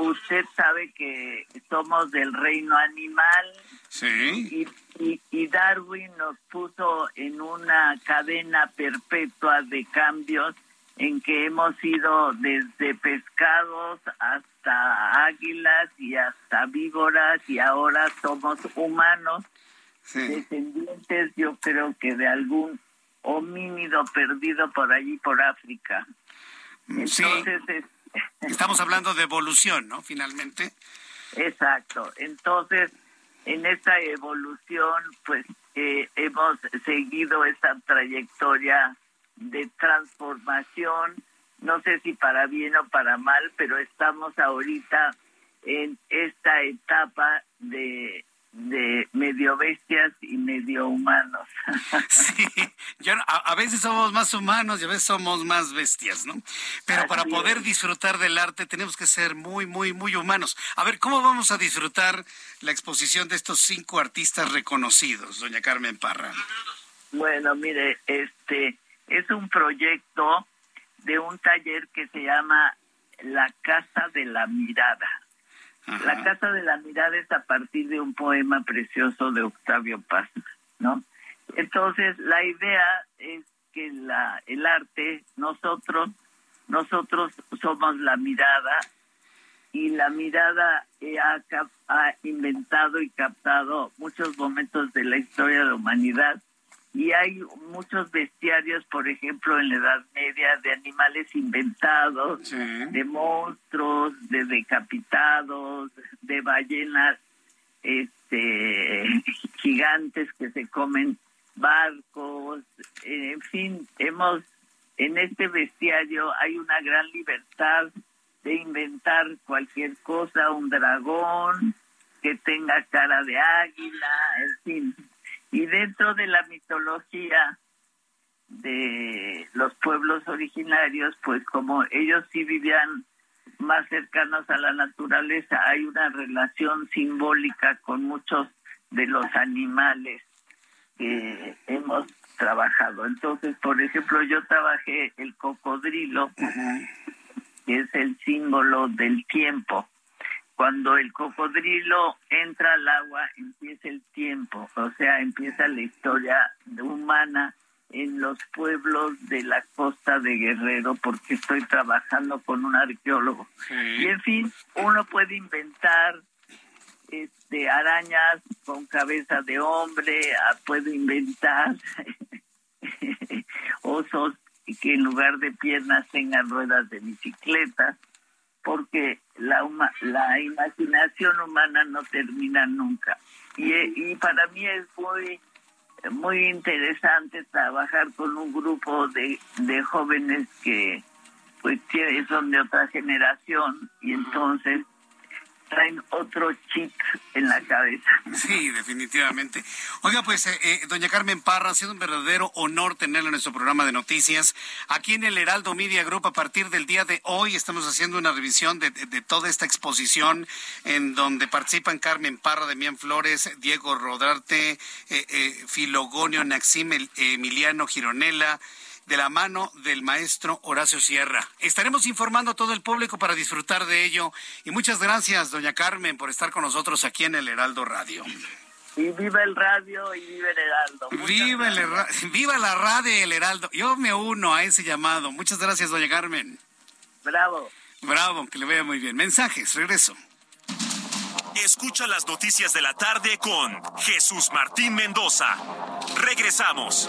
Usted sabe que somos del reino animal. Sí. Y, y, Darwin nos puso en una cadena perpetua de cambios en que hemos ido desde pescados hasta águilas y hasta víboras y ahora somos humanos descendientes yo creo que de algún homínido perdido por allí por África. Entonces, Estamos hablando de evolución, ¿no? Finalmente. Exacto. Entonces, en esta evolución, pues hemos seguido esta trayectoria de transformación, no sé si para bien o para mal, pero estamos ahorita en esta etapa de de medio bestias y medio humanos. sí, a, veces somos más humanos y a veces somos más bestias, ¿no? Pero para poder disfrutar del arte tenemos que ser muy, muy, muy humanos. A ver, ¿cómo vamos a disfrutar la exposición de estos cinco artistas reconocidos, doña Carmen Parra? Bueno, mire, este es un proyecto de un taller que se llama La Casa de la Mirada la Casa de la Mirada es a partir de un poema precioso de Octavio Paz, ¿no? Entonces, la idea es que la, el arte, nosotros, nosotros somos la mirada y la mirada ha, ha inventado y captado muchos momentos de la historia de la humanidad y hay muchos bestiarios, por ejemplo, en la Edad Media, de animales inventados, de monstruos, de decapitados, de ballenas este gigantes que se comen barcos, en fin, hemos en este bestiario hay una gran libertad de inventar cualquier cosa, un dragón que tenga cara de águila, en fin. Y dentro de la mitología de los pueblos originarios, pues como ellos sí vivían más cercanos a la naturaleza, hay una relación simbólica con muchos de los animales que hemos trabajado. Entonces, por ejemplo, yo trabajé el cocodrilo, que es el símbolo del tiempo. Cuando el cocodrilo entra al agua, empieza el tiempo, o sea, empieza la historia humana en los pueblos de la costa de Guerrero, porque estoy trabajando con un arqueólogo. Y en fin, uno puede inventar este, arañas con cabeza de hombre, ah, puede inventar osos que en lugar de piernas tengan ruedas de bicicleta, porque la, la imaginación humana no termina nunca. Y, y para mí es muy muy interesante trabajar con un grupo de, de jóvenes que pues son de otra generación y entonces traen otro chip en la cabeza. Sí, definitivamente. Oiga, pues, eh, eh, doña Carmen Parra, ha sido un verdadero honor tenerla en nuestro programa de noticias. Aquí en el Heraldo Media Group, a partir del día de hoy, estamos haciendo una revisión de, toda esta exposición en donde participan Carmen Parra, Demián Flores, Diego Rodarte, eh, Filogonio Naxim, Emiliano Gironella, de la mano del maestro Horacio Sierra. Estaremos informando a todo el público para disfrutar de ello. Y muchas gracias, doña Carmen, por estar con nosotros aquí en el Heraldo Radio. Y viva el radio y viva el Heraldo. Viva, el, viva la radio y el Heraldo. Yo me uno a ese llamado. Muchas gracias, doña Carmen. Bravo. Bravo, que le vaya muy bien. Mensajes, regreso. Escucha las noticias de la tarde con Jesús Martín Mendoza. Regresamos.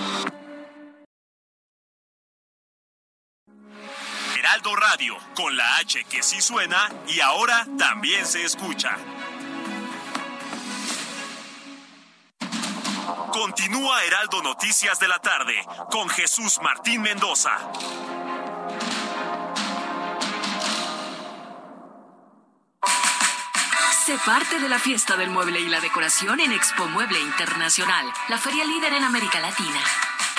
Heraldo Radio, con la H que sí suena y ahora también se escucha. Continúa Heraldo Noticias de la tarde con Jesús Martín Mendoza. Sé parte de la fiesta del mueble y la decoración en Expo Mueble Internacional, la feria líder en América Latina.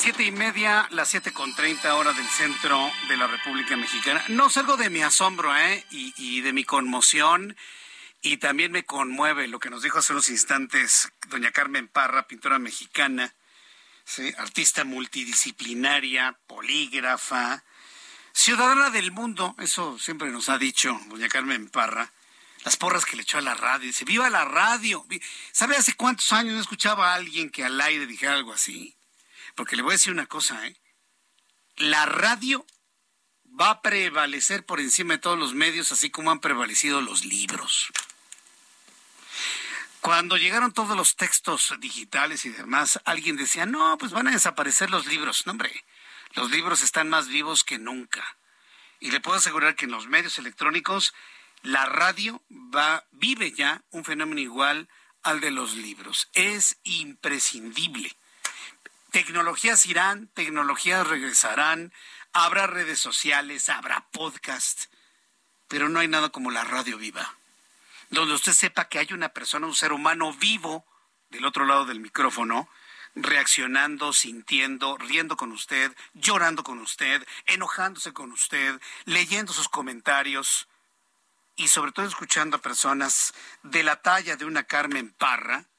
Siete y media, las siete con treinta hora del centro de la República Mexicana. No salgo de mi asombro, ¿eh? Y, de mi conmoción. Y también me conmueve lo que nos dijo hace unos instantes doña Carmen Parra, pintora mexicana, artista multidisciplinaria, polígrafa, ciudadana del mundo, eso siempre nos ha dicho doña Carmen Parra, las porras que le echó a la radio, dice, viva la radio. ¿Sabe hace cuántos años no escuchaba a alguien que al aire dijera algo así? Porque le voy a decir una cosa, ¿eh? La radio va a prevalecer por encima de todos los medios, así como han prevalecido los libros. Cuando llegaron todos los textos digitales y demás, alguien decía, no, pues van a desaparecer los libros. No, hombre, los libros están más vivos que nunca. Y le puedo asegurar que en los medios electrónicos, la radio va, vive ya un fenómeno igual al de los libros. Es imprescindible. Tecnologías irán, tecnologías regresarán, habrá redes sociales, habrá podcast, pero no hay nada como la radio viva. donde usted sepa que hay una persona, un ser humano vivo del otro lado del micrófono, reaccionando, sintiendo, riendo con usted, llorando con usted, enojándose con usted, leyendo sus comentarios y sobre todo escuchando a personas de la talla de una Carmen Parra,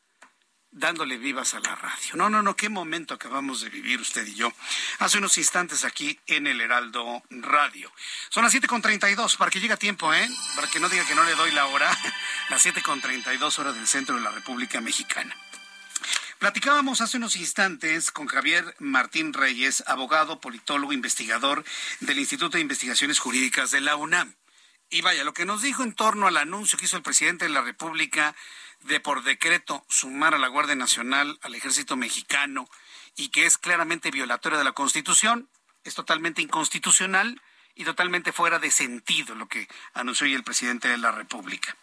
dándole vivas a la radio. No, no, no, qué momento acabamos de vivir usted y yo hace unos instantes aquí en el Heraldo Radio. Son las 7.32, para que llegue a tiempo, ¿eh? Para que no diga que no le doy la hora, las 7.32 horas del centro de la República Mexicana. Platicábamos hace unos instantes con Javier Martín Reyes, abogado, politólogo, investigador del Instituto de Investigaciones Jurídicas de la UNAM. Y vaya, lo que nos dijo en torno al anuncio que hizo el presidente de la República de por decreto sumar a la Guardia Nacional al ejército mexicano y que es claramente violatoria de la Constitución, es totalmente inconstitucional y totalmente fuera de sentido lo que anunció hoy el presidente de la República.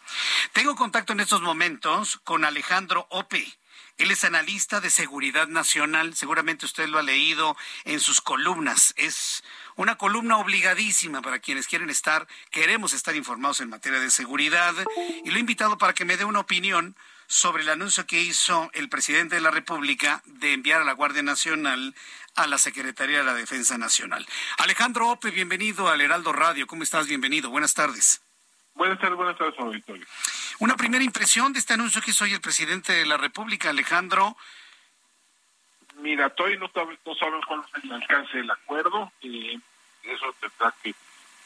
Tengo contacto en estos momentos con Alejandro Ope. Él es analista de seguridad nacional, seguramente usted lo ha leído en sus columnas. Es una columna obligadísima para quienes quieren estar, queremos estar informados en materia de seguridad. Y lo he invitado para que me dé una opinión sobre el anuncio que hizo el presidente de la República de enviar a la Guardia Nacional a la Secretaría de la Defensa Nacional. Alejandro Ope, bienvenido al Heraldo Radio. ¿Cómo estás? Bienvenido. Buenas tardes. Buenas tardes, buenas tardes, auditorio. Una primera impresión de este anuncio que hizo hoy el presidente de la República, Alejandro. Mira, todavía no, no sabemos cuál es el alcance del acuerdo. Eh, eso tendrá que,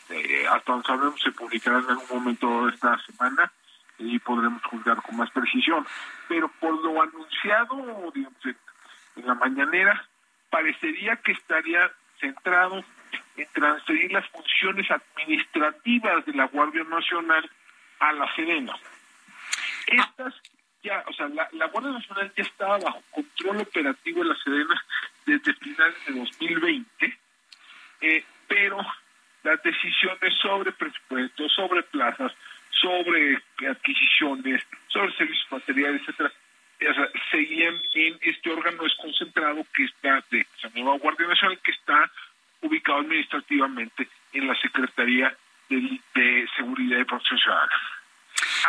eh, hasta donde sabemos, se publicará en algún momento esta semana y podremos juzgar con más precisión. Pero por lo anunciado, en la mañanera, parecería que estaría centrado en transferir las funciones administrativas de la Guardia Nacional a la Serena. Estas ya, o sea, la, Guardia Nacional ya estaba bajo control operativo de la Serena desde finales de 2020, eh, pero las decisiones sobre presupuestos, sobre plazas, sobre adquisiciones, sobre servicios materiales, etcétera, seguían en este órgano desconcentrado que está de la nueva Guardia Nacional que está ubicado administrativamente en la Secretaría de, Seguridad y Protección Ciudadana.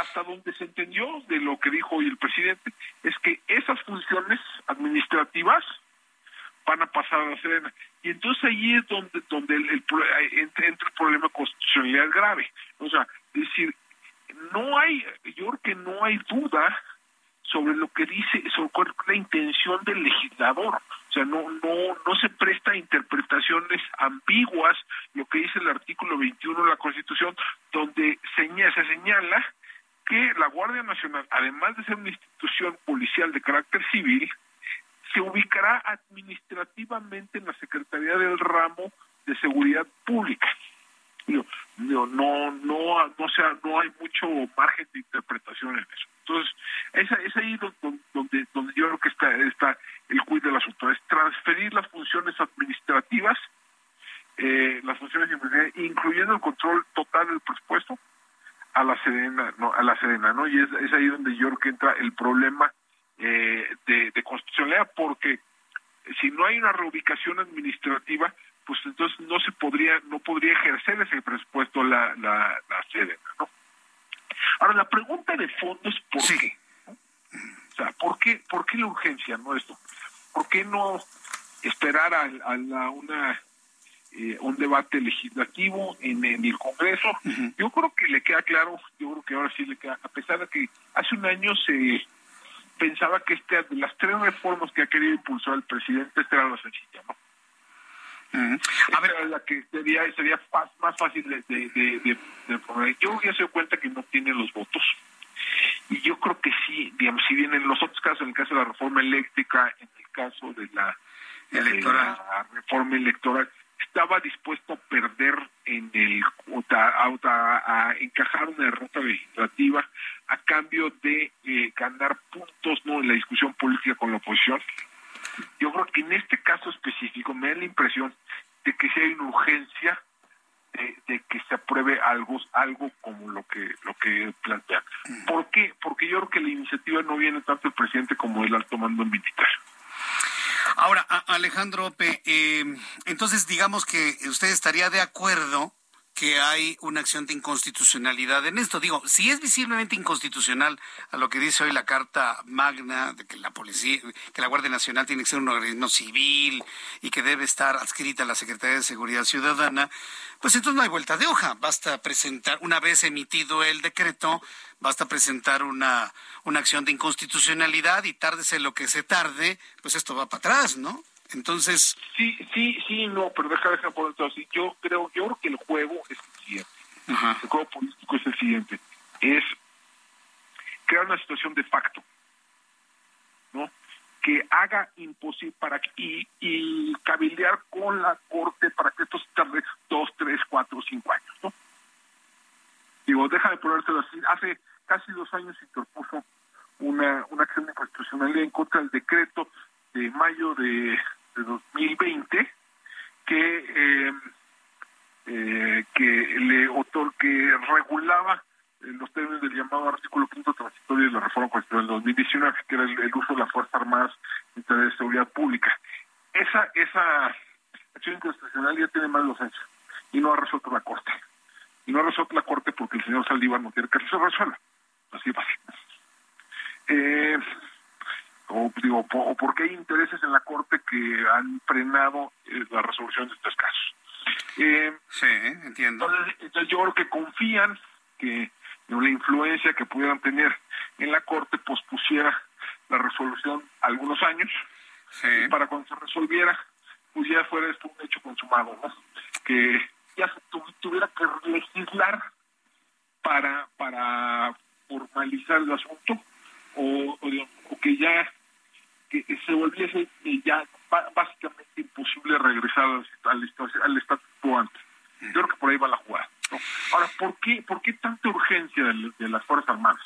Hasta donde se entendió de lo que dijo hoy el presidente es que esas funciones administrativas van a pasar a la Serena. Y entonces ahí es donde, donde el, entra, el problema de constitucionalidad grave. O sea, es decir, no hay, yo creo que no hay duda sobre lo que dice, sobre la intención del legislador. O sea, no, no, no se presta a interpretaciones ambiguas lo que dice el artículo 21 de la Constitución, donde se señala que la Guardia Nacional, además de ser una institución policial de carácter civil, se ubicará administrativamente en la Secretaría del Ramo de Seguridad Pública. No, no, no, no, sea, no hay mucho margen de interpretación en eso. Entonces, es, ahí donde, donde yo creo que está, está el quid del asunto, es transferir las funciones administrativas, eh, las funciones incluyendo el control total del presupuesto, a la Sedena, no, a la Sedena, ¿no? Y es, es ahí donde yo creo que entra el problema eh, de, de constitucionalidad, porque si no hay una reubicación administrativa, pues entonces no se podría, no podría ejercer ese presupuesto la, la, la Sedena, ¿no? Ahora, la pregunta de fondo es ¿por qué? O sea, ¿por qué, ¿por qué la urgencia, no esto? ¿Por qué no esperar a, a la, una eh, un debate legislativo en, el Congreso. Yo creo que le queda claro, yo creo que ahora sí le queda, a pesar de que hace un año se pensaba que este, de las tres reformas que ha querido impulsar el presidente, esta era la sencilla, ¿no? A ver, la que sería, sería más fácil de, de, de, poner. Yo ya se doy cuenta que no tiene los votos. Y yo creo que sí, digamos, si bien en los otros casos, en el caso de la reforma eléctrica, en el caso de la, electoral. la reforma electoral, estaba dispuesto a perder en el a, a, encajar una derrota legislativa a cambio de eh, ganar puntos no en la discusión política con la oposición. Yo creo que en este caso específico me da la impresión de que si hay una urgencia de, que se apruebe algo algo como lo que lo que plantean ¿por qué? porque yo creo que la iniciativa no viene tanto del presidente como del alto mando militar Ahora, Alejandro Ope, eh, entonces digamos que usted estaría de acuerdo que hay una acción de inconstitucionalidad en esto. Digo, si es visiblemente inconstitucional a lo que dice hoy la Carta Magna de que la policía, que la Guardia Nacional tiene que ser un organismo civil y que debe estar adscrita a la Secretaría de Seguridad Ciudadana, pues entonces no hay vuelta de hoja. Basta presentar, una vez emitido el decreto, basta presentar una, una acción de inconstitucionalidad y tárdese lo que se tarde, pues esto va para atrás, ¿no? Entonces. Sí, sí, sí, no, pero deja, deja por así. Yo creo, yo creo que el juego es el siguiente. El juego político es el siguiente. Es crear una situación de facto. ¿No? Que haga imposible para y, y cabildear con la corte para que esto se tarde dos, tres, cuatro, cinco años, ¿no? Digo, déjame ponérselo así. Hace casi dos años se interpuso una, una acción de constitucionalidad en contra del decreto de mayo de, 2020 que eh, eh, que le otor que regulaba eh, los términos del llamado artículo quinto transitorio de la reforma constitucional del 2019 que era el, uso de las fuerzas armadas en de seguridad pública. Esa esa acción constitucional ya tiene más de dos y no ha resuelto la corte. Y no ha resuelto la corte porque el señor Saldívar no quiere que se resuelva. Así de fácil eh, o digo o porque hay intereses en la corte que han frenado eh, la resolución de estos casos. Eh, sí entiendo. entonces, yo creo que confían que la influencia que pudieran tener en la corte pospusiera la resolución algunos años. Y para cuando se resolviera pues ya fuera esto un hecho consumado ¿no? que ya se tuviera que legislar para para formalizar el asunto o, o, que ya que se volviese ya básicamente imposible regresar al, al, quo antes. Yo creo que por ahí va la jugada. Ahora, ¿por qué, ¿por qué tanta urgencia de, las Fuerzas Armadas?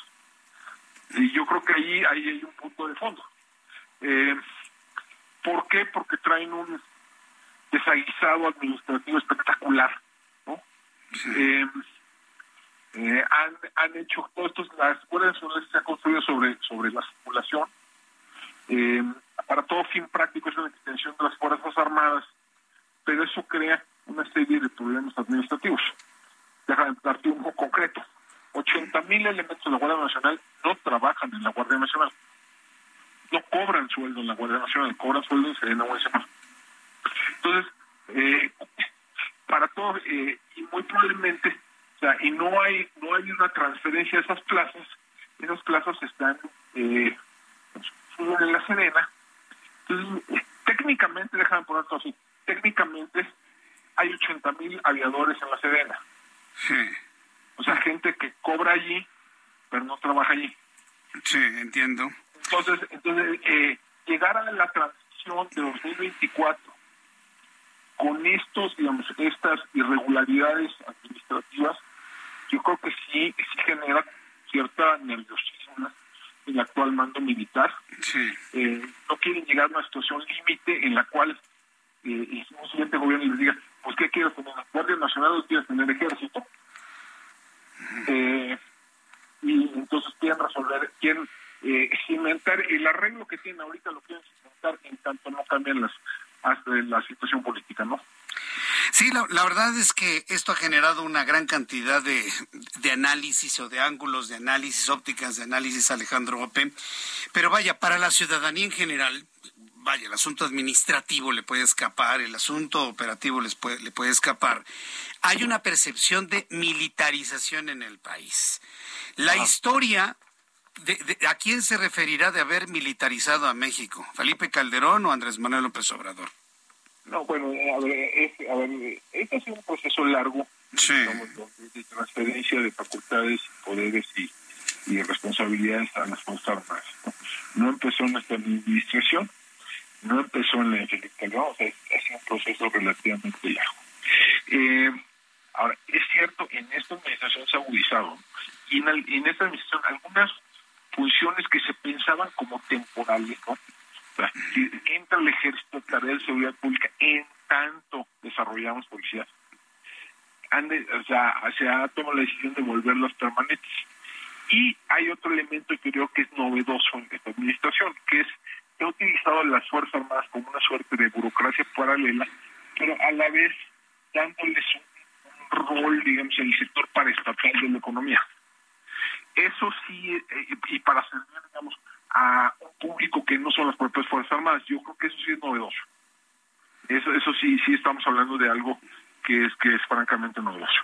Y yo creo que ahí, ahí hay un punto de fondo. Eh, ¿Por qué? Porque traen un desaguisado administrativo espectacular. ¿no? Eh, eh, han, han hecho esto, las escuelas se ha construido sobre, sobre la simulación. Eh, para todo fin práctico es una extensión de las Fuerzas Armadas, pero eso crea una serie de problemas administrativos. Déjame darte uno concreto. 80 mil elementos de la Guardia Nacional no trabajan en la Guardia Nacional. No cobran sueldo en la Guardia Nacional, cobran sueldo en Serena o Entonces, eh, para todo, eh, y muy probablemente o sea, y no hay no hay una transferencia de esas plazas. Esas plazas están eh, en la Serena. Entonces, técnicamente, déjame poner esto así, técnicamente hay 80 mil aviadores en la Serena. Sí. O sea, gente que cobra allí, pero no trabaja allí. Sí, entiendo. Entonces, entonces eh, llegar a la transición de 2024 con estos, digamos, estas irregularidades administrativas yo creo que sí, sí genera cierta nerviosismo en el actual mando militar. Eh, no quieren llegar a una situación límite en la cual eh, un siguiente gobierno les diga, pues ¿qué quieres tener? ¿Guardia Nacional o quieres tener ejército? eh, y entonces quieren resolver, quieren eh, cimentar el arreglo que tienen ahorita, lo quieren cimentar en tanto no cambian las, la situación política, ¿no? Sí, la, verdad es que esto ha generado una gran cantidad de, análisis o de ángulos de análisis, ópticas de análisis, Alejandro Ope. Pero vaya, para la ciudadanía en general, vaya, el asunto administrativo le puede escapar, el asunto operativo les puede, le puede escapar. Hay una percepción de militarización en el país. La historia de, ¿A quién se referirá de haber militarizado a México? ¿Felipe Calderón o Andrés Manuel López Obrador? No, bueno, a ver, este, a ver, este ha sido un proceso largo de, transferencia de facultades, poderes y, y responsabilidades a las Fuerzas Armadas. ¿no? empezó en esta administración, no empezó en la Felipe o sea, ha sido un proceso relativamente largo. Eh, ahora, es cierto, en esta administración se ha agudizado, y en, en esta administración algunas funciones que se pensaban como temporales, ¿no? Si entra el ejército tarea de seguridad pública en tanto desarrollamos policías. o sea, se ha tomado la decisión de volverlos permanentes. Y hay otro elemento que creo que es novedoso en esta administración, que es he utilizado las Fuerzas Armadas como una suerte de burocracia paralela, pero a la vez dándoles un, rol, digamos, en el sector paraestatal de la economía. Eso sí, eh, y para servir, digamos, a un público que no son las propias Fuerzas Armadas, yo creo que eso sí es novedoso. Eso, eso sí, sí estamos hablando de algo que es que es francamente novedoso.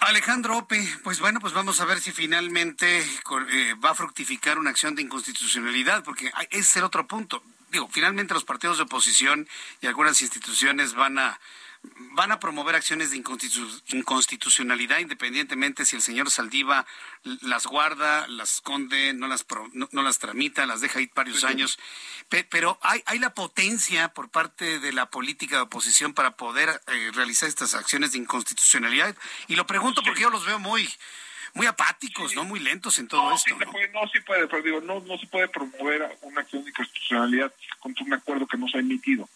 Alejandro Ope, pues bueno, pues vamos a ver si finalmente eh, va a fructificar una acción de inconstitucionalidad, porque ese es el otro punto. Digo, finalmente los partidos de oposición y algunas instituciones van a van a promover acciones de inconstitucionalidad independientemente si el señor Saldiva las guarda, las esconde, no las, no, las tramita, las deja ahí varios años. pero hay, hay la potencia por parte de la política de oposición para poder eh, realizar estas acciones de inconstitucionalidad. Y lo pregunto porque yo los veo muy muy apáticos, ¿no? Muy lentos en todo esto. ¿no? no, sí puede, pero digo, no, no se puede promover una acción de inconstitucionalidad contra un acuerdo que no se ha emitido.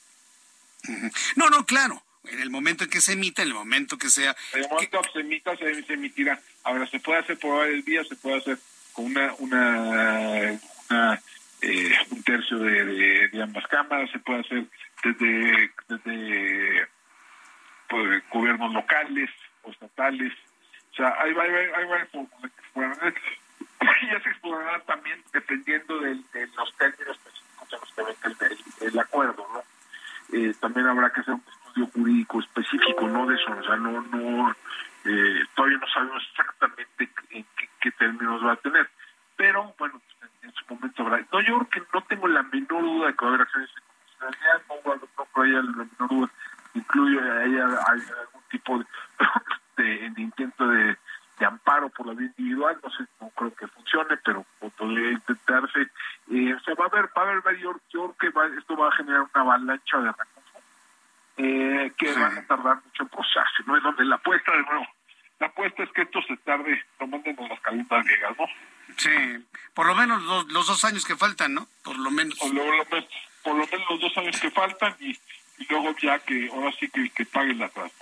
No, no, claro en el momento en que se emita, en el momento que sea... En el momento que, se emita, se, emitirá. Ahora, se puede hacer por el día, se puede hacer con una, una, eh, un tercio de, de, ambas cámaras, se puede hacer desde, desde pues, gobiernos locales o estatales. O sea, hay, hay, hay y ya se explorará también dependiendo de, los términos específicos en los que venga el, el, acuerdo, ¿no? Eh, también habrá que hacer un jurídico específico, no de eso, o sea, no, no, eh, todavía no sabemos exactamente en qué, términos va a tener, pero bueno, en, su momento habrá. No, yo creo que no tengo la menor duda de que va a haber acciones de constitucionalidad, no, no, no hay la menor duda, incluye hay, algún tipo de, intento de, amparo por la vía individual, no sé, no creo que funcione, pero podría intentarse. Eh, o sea, va a haber, va a haber, yo, yo creo que esto va a generar una avalancha de recursos eh, que van a tardar mucho en procesarse, ¿no? Es donde la apuesta, de nuevo, la apuesta es que esto se tarde, no manden las calentas griegas, ¿no? Sí, por lo menos los, dos años que faltan, ¿no? Por lo menos. Por lo, por lo menos los dos años que faltan y, luego ya que, ahora sí que, que paguen la atrás,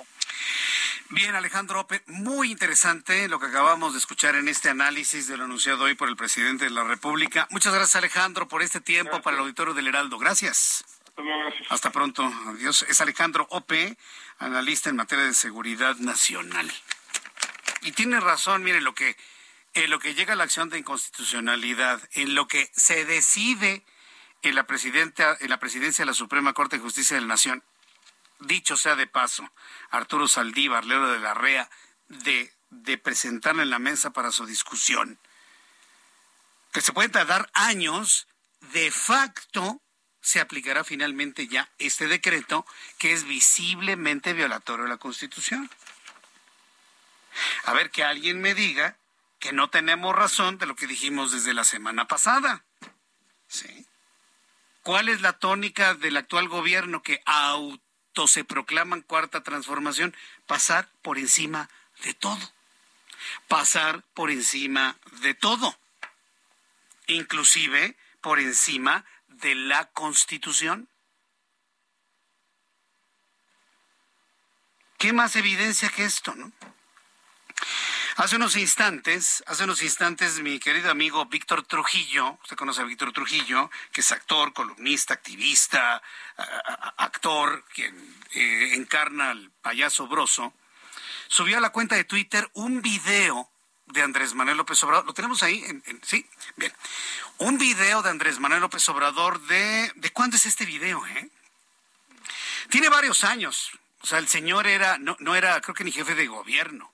Bien, Alejandro Ope, muy interesante lo que acabamos de escuchar en este análisis de lo anunciado hoy por el presidente de la República. Muchas gracias, Alejandro, por este tiempo para el auditorio del Heraldo. Gracias. Hasta pronto. Adiós. Es Alejandro Ope, analista en materia de seguridad nacional. Y tiene razón, mire, lo que, en lo que llega a la acción de inconstitucionalidad, en lo que se decide en la, presidenta, en la presidencia de la Suprema Corte de Justicia de la Nación, dicho sea de paso, Arturo Saldívar, Leo de la Rea, de, de presentarla en la mesa para su discusión, que se puede tardar años, de facto, se aplicará finalmente ya este decreto que es visiblemente violatorio de la Constitución. A ver que alguien me diga que no tenemos razón de lo que dijimos desde la semana pasada. ¿Sí? ¿Cuál es la tónica del actual gobierno que auto se proclaman cuarta transformación? Pasar por encima de todo. Pasar por encima de todo. Inclusive por encima de la Constitución? ¿Qué más evidencia que esto, no? Hace unos instantes, hace unos instantes, mi querido amigo Víctor Trujillo, usted conoce a Víctor Trujillo, que es actor, columnista, activista, actor, quien eh, encarna al payaso broso, subió a la cuenta de Twitter un video de Andrés Manuel López Obrador. ¿Lo tenemos ahí? sí, bien. Un video de Andrés Manuel López Obrador de... ¿De cuándo es este video, eh? Tiene varios años. O sea, el señor era, no, no era, creo que ni jefe de gobierno.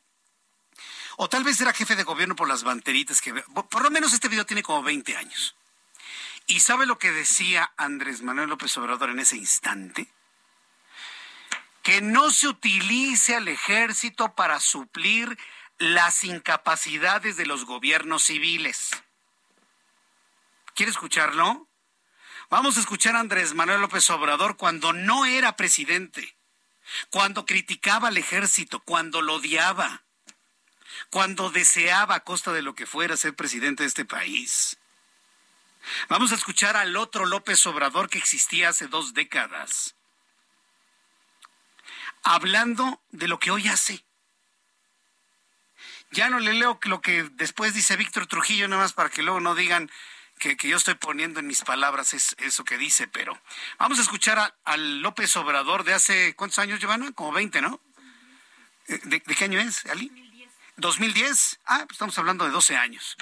O tal vez era jefe de gobierno por las banteritas que... Por lo menos este video tiene como 20 años. ¿Y sabe lo que decía Andrés Manuel López Obrador en ese instante? Que no se utilice al ejército para suplir las incapacidades de los gobiernos civiles. ¿Quiere escucharlo? Vamos a escuchar a Andrés Manuel López Obrador cuando no era presidente, cuando criticaba al ejército, cuando lo odiaba, cuando deseaba a costa de lo que fuera ser presidente de este país. Vamos a escuchar al otro López Obrador que existía hace dos décadas, hablando de lo que hoy hace. Ya no le leo lo que después dice Víctor Trujillo, nada más para que luego no digan que, yo estoy poniendo en mis palabras eso que dice, pero vamos a escuchar al López Obrador de hace, ¿cuántos años, Giovanna? Como 20, ¿no? Eh, ¿De, qué año es, Ali? 2010. 2010. Ah, pues estamos hablando de 12 años.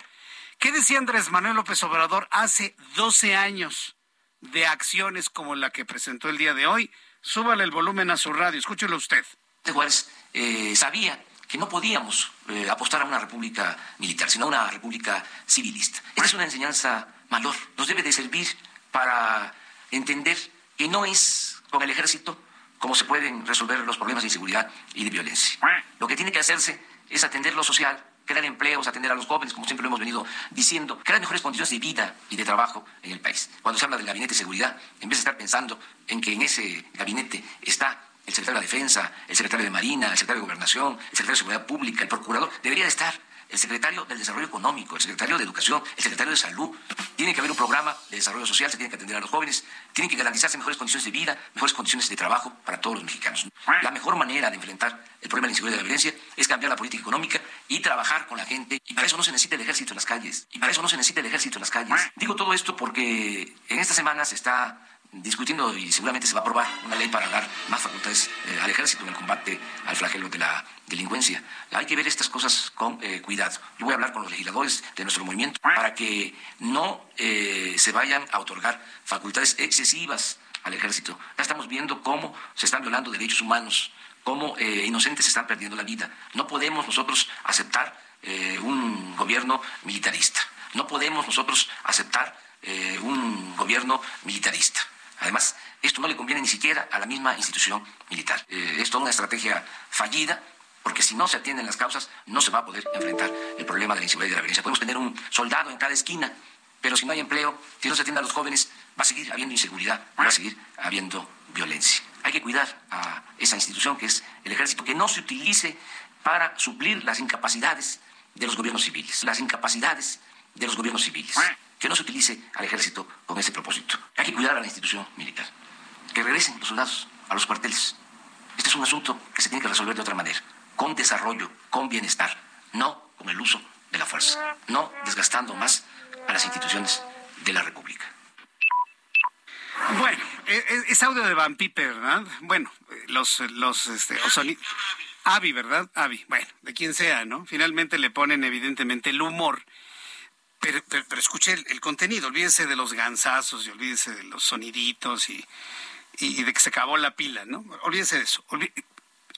¿Qué decía Andrés Manuel López Obrador hace 12 años de acciones como la que presentó el día de hoy? Súbale el volumen a su radio, escúchelo usted. Juárez eh, sabía que no podíamos eh, apostar a una república militar, sino a una república civilista. Esta es una enseñanza mayor, nos debe de servir para entender que no es con el ejército como se pueden resolver los problemas de inseguridad y de violencia. Lo que tiene que hacerse es atender lo social, crear empleos, atender a los jóvenes, como siempre lo hemos venido diciendo, crear mejores condiciones de vida y de trabajo en el país. Cuando se habla del gabinete de seguridad, en vez de estar pensando en que en ese gabinete está el secretario de la Defensa, el secretario de Marina, el secretario de Gobernación, el secretario de Seguridad Pública, el procurador, debería estar el secretario del Desarrollo Económico, el secretario de Educación, el secretario de Salud. Tiene que haber un programa de desarrollo social, se tiene que atender a los jóvenes, tienen que garantizarse mejores condiciones de vida, mejores condiciones de trabajo para todos los mexicanos. La mejor manera de enfrentar el problema de la inseguridad y la violencia es cambiar la política económica y trabajar con la gente. Y para eso no se necesita el ejército en las calles. Y para eso no se necesita el ejército en las calles. Digo todo esto porque en esta semana se está discutiendo y seguramente se va a aprobar una ley para dar más facultades eh, al ejército en el combate al flagelo de la delincuencia. Hay que ver estas cosas con eh, cuidado. Yo voy a hablar con los legisladores de nuestro movimiento para que no eh, se vayan a otorgar facultades excesivas al ejército. Ya estamos viendo cómo se están violando derechos humanos, cómo inocentes están perdiendo la vida. No podemos nosotros aceptar un gobierno militarista. No podemos nosotros aceptar un gobierno militarista. Además, esto no le conviene ni siquiera a la misma institución militar. Eh, es toda una estrategia fallida porque si no se atienden las causas, no se va a poder enfrentar el problema de la inseguridad y de la violencia. Podemos tener un soldado en cada esquina, pero si no hay empleo, si no se atiende a los jóvenes, va a seguir habiendo inseguridad, va a seguir habiendo violencia. Hay que cuidar a esa institución que es el ejército, que no se utilice para suplir las incapacidades de los gobiernos civiles, las incapacidades de los gobiernos civiles que no se utilice al ejército con ese propósito. Hay que cuidar a la institución militar, que regresen los soldados a los cuarteles. Este es un asunto que se tiene que resolver de otra manera, con desarrollo, con bienestar, no con el uso de la fuerza, no desgastando más a las instituciones de la República. Bueno, e, e, es audio de Van Piper, ¿verdad? Bueno, los, los, este, Avi, ¿verdad? Avi, bueno, de quien sea, ¿no? Finalmente le ponen evidentemente el humor pero, pero, escuche el, contenido, olvídese de los gansazos y olvídese de los soniditos y, y, de que se acabó la pila, ¿no? Olvídese de eso.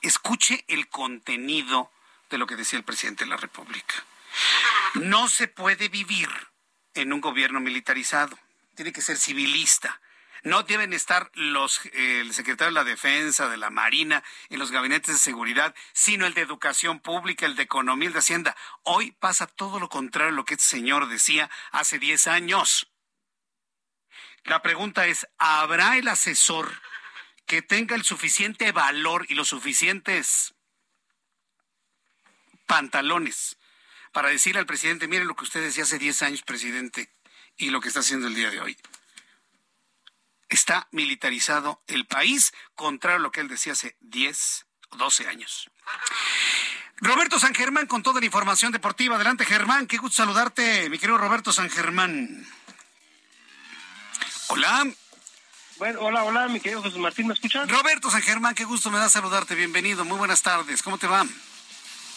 escuche el contenido de lo que decía el presidente de la República. No se puede vivir en un gobierno militarizado. Tiene que ser civilista. No deben estar los, el secretario de la Defensa, de la Marina, en los gabinetes de seguridad, sino el de Educación Pública, el de Economía, el de Hacienda. Hoy pasa todo lo contrario a lo que este señor decía hace 10 años. La pregunta es, ¿habrá el asesor que tenga el suficiente valor y los suficientes pantalones para decirle al presidente, mire lo que usted decía hace 10 años, presidente, y lo que está haciendo el día de hoy? Está militarizado el país, contrario a lo que él decía hace 10 o 12 años. Roberto San Germán con toda la información deportiva. Adelante, Germán. Qué gusto saludarte, mi querido Roberto San Germán. Hola. Bueno, hola, hola, mi querido Jesús Martín, ¿me escuchan? Roberto San Germán, qué gusto me da saludarte. Bienvenido, muy buenas tardes. ¿Cómo te va?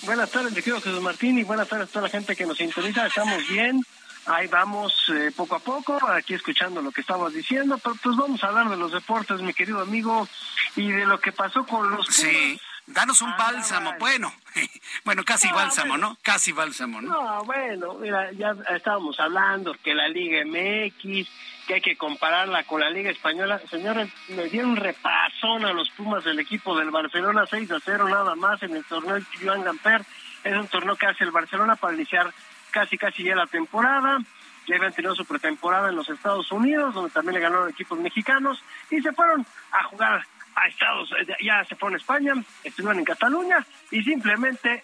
Buenas tardes, mi querido Jesús Martín, y buenas tardes a toda la gente que nos sintoniza. Estamos bien. Ahí vamos eh, poco a poco, aquí escuchando lo que estabas diciendo, pero pues vamos a hablar de los deportes, mi querido amigo, y de lo que pasó con los... Sí. Danos un bálsamo, bueno, bueno, casi bálsamo, ¿no? Casi bálsamo, ¿no? No, bueno, mira, ya estábamos hablando que la Liga MX, que hay que compararla con la Liga Española. Señores, me dieron repasón a los Pumas del equipo del Barcelona 6 a 0 nada más en el torneo Joan Gamper. Es un torneo que hace el Barcelona para iniciar casi casi ya la temporada. Ya habían tenido su pretemporada en los Estados Unidos, donde también le ganaron equipos mexicanos, y se fueron a jugar a Estados ya se fueron a España, estuvieron en Cataluña, y simplemente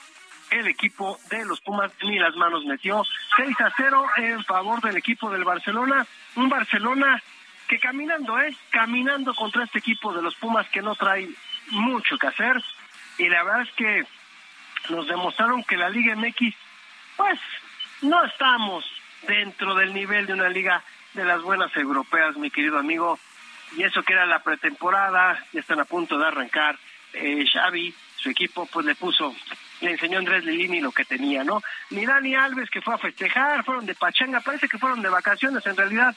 el equipo de los Pumas ni las manos metió 6 a 0 en favor del equipo del Barcelona, un Barcelona que caminando, ¿eh? Caminando contra este equipo de los Pumas que no trae mucho que hacer, y la verdad es que nos demostraron que la Liga MX, pues, no estamos dentro del nivel de una liga de las buenas europeas, mi querido amigo. Y eso que era la pretemporada, ya están a punto de arrancar. Eh, Xavi su equipo pues le puso le enseñó Andrés Lilini lo que tenía, ¿no? Ni Dani Alves que fue a festejar, fueron de pachanga, parece que fueron de vacaciones en realidad,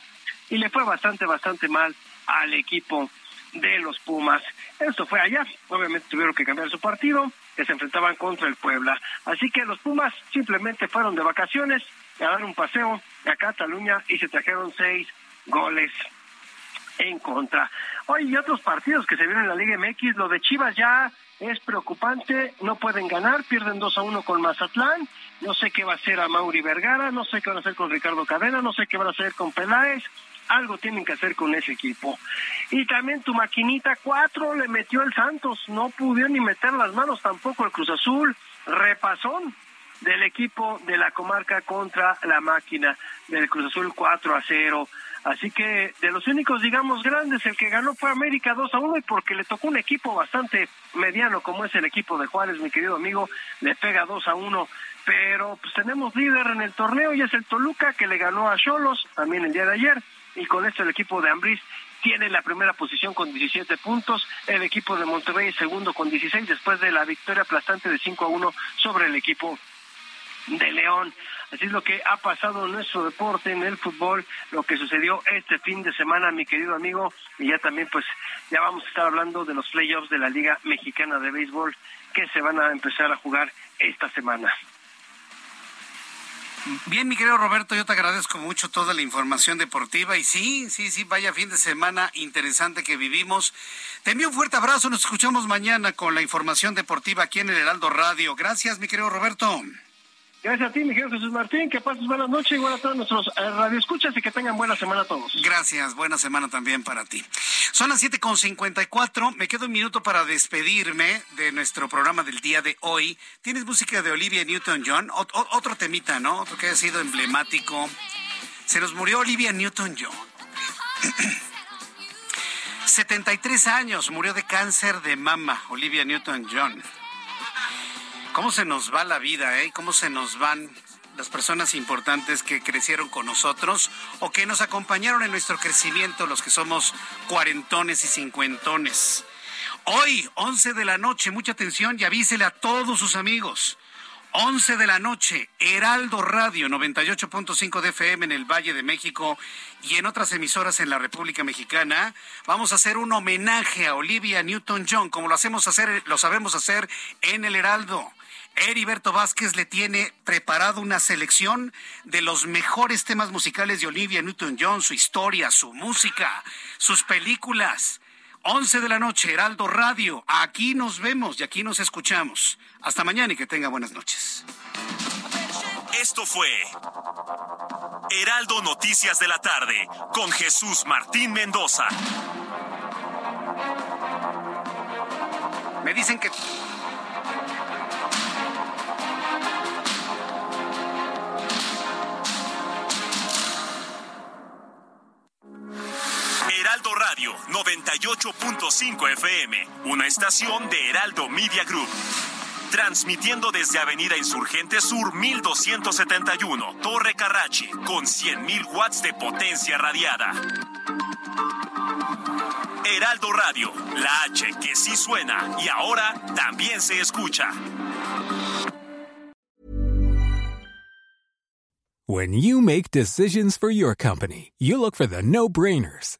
y le fue bastante, bastante mal al equipo de los Pumas. Esto fue allá, obviamente tuvieron que cambiar su partido, que se enfrentaban contra el Puebla. Así que los Pumas simplemente fueron de vacaciones a dar un paseo a Cataluña y se trajeron seis goles en contra. Hoy y otros partidos que se vieron en la Liga MX, lo de Chivas ya es preocupante, no pueden ganar, pierden 2 a 1 con Mazatlán, no sé qué va a hacer a Mauri Vergara, no sé qué van a hacer con Ricardo Cadena, no sé qué van a hacer con Peláez, algo tienen que hacer con ese equipo. Y también tu maquinita 4 le metió el Santos, no pudo ni meter las manos tampoco el Cruz Azul, repasón del equipo de la comarca contra la máquina del Cruz Azul 4 a 0. Así que de los únicos, digamos, grandes, el que ganó fue América 2 a 1 y porque le tocó un equipo bastante mediano como es el equipo de Juárez, mi querido amigo, le pega 2 a 1. Pero pues tenemos líder en el torneo y es el Toluca que le ganó a Cholos también el día de ayer y con esto el equipo de Ambriz tiene la primera posición con 17 puntos, el equipo de Monterrey segundo con 16 después de la victoria aplastante de 5 a 1 sobre el equipo de León. Así es lo que ha pasado en nuestro deporte, en el fútbol, lo que sucedió este fin de semana, mi querido amigo, y ya también pues ya vamos a estar hablando de los playoffs de la Liga Mexicana de Béisbol que se van a empezar a jugar esta semana. Bien, mi querido Roberto, yo te agradezco mucho toda la información deportiva y sí, sí, sí, vaya fin de semana interesante que vivimos. Te envío un fuerte abrazo, nos escuchamos mañana con la información deportiva aquí en el Heraldo Radio. Gracias, mi querido Roberto. Gracias a ti, mi querido Jesús Martín. Que pases buenas noches, igual a todos nuestros eh, radioescuchas y que tengan buena semana a todos. Gracias, buena semana también para ti. Son las 7.54. Me queda un minuto para despedirme de nuestro programa del día de hoy. Tienes música de Olivia Newton-John. Otro temita, ¿no? Otro que ha sido emblemático. Se nos murió Olivia Newton-John. 73 años, murió de cáncer de mama, Olivia Newton-John. ¿Cómo se nos va la vida, eh? ¿Cómo se nos van las personas importantes que crecieron con nosotros o que nos acompañaron en nuestro crecimiento, los que somos cuarentones y cincuentones? Hoy, 11 de la noche, mucha atención y avísele a todos sus amigos. 11 de la noche, Heraldo Radio 98.5 de FM en el Valle de México y en otras emisoras en la República Mexicana. Vamos a hacer un homenaje a Olivia Newton-John, como lo hacemos hacer, lo sabemos hacer en el Heraldo. Heriberto Vázquez le tiene preparado una selección de los mejores temas musicales de Olivia Newton-John, su historia, su música, sus películas. 11 de la noche, Heraldo Radio. Aquí nos vemos y aquí nos escuchamos. Hasta mañana y que tenga buenas noches. Esto fue Heraldo Noticias de la tarde con Jesús Martín Mendoza. Me dicen que... Heraldo Radio 98.5 FM, una estación de Heraldo Media Group. Transmitiendo desde Avenida Insurgente Sur 1271, Torre Carrachi, con 100.000 watts de potencia radiada. Heraldo Radio, la H que sí suena y ahora también se escucha. When you make decisions for your company, you look for the no-brainers.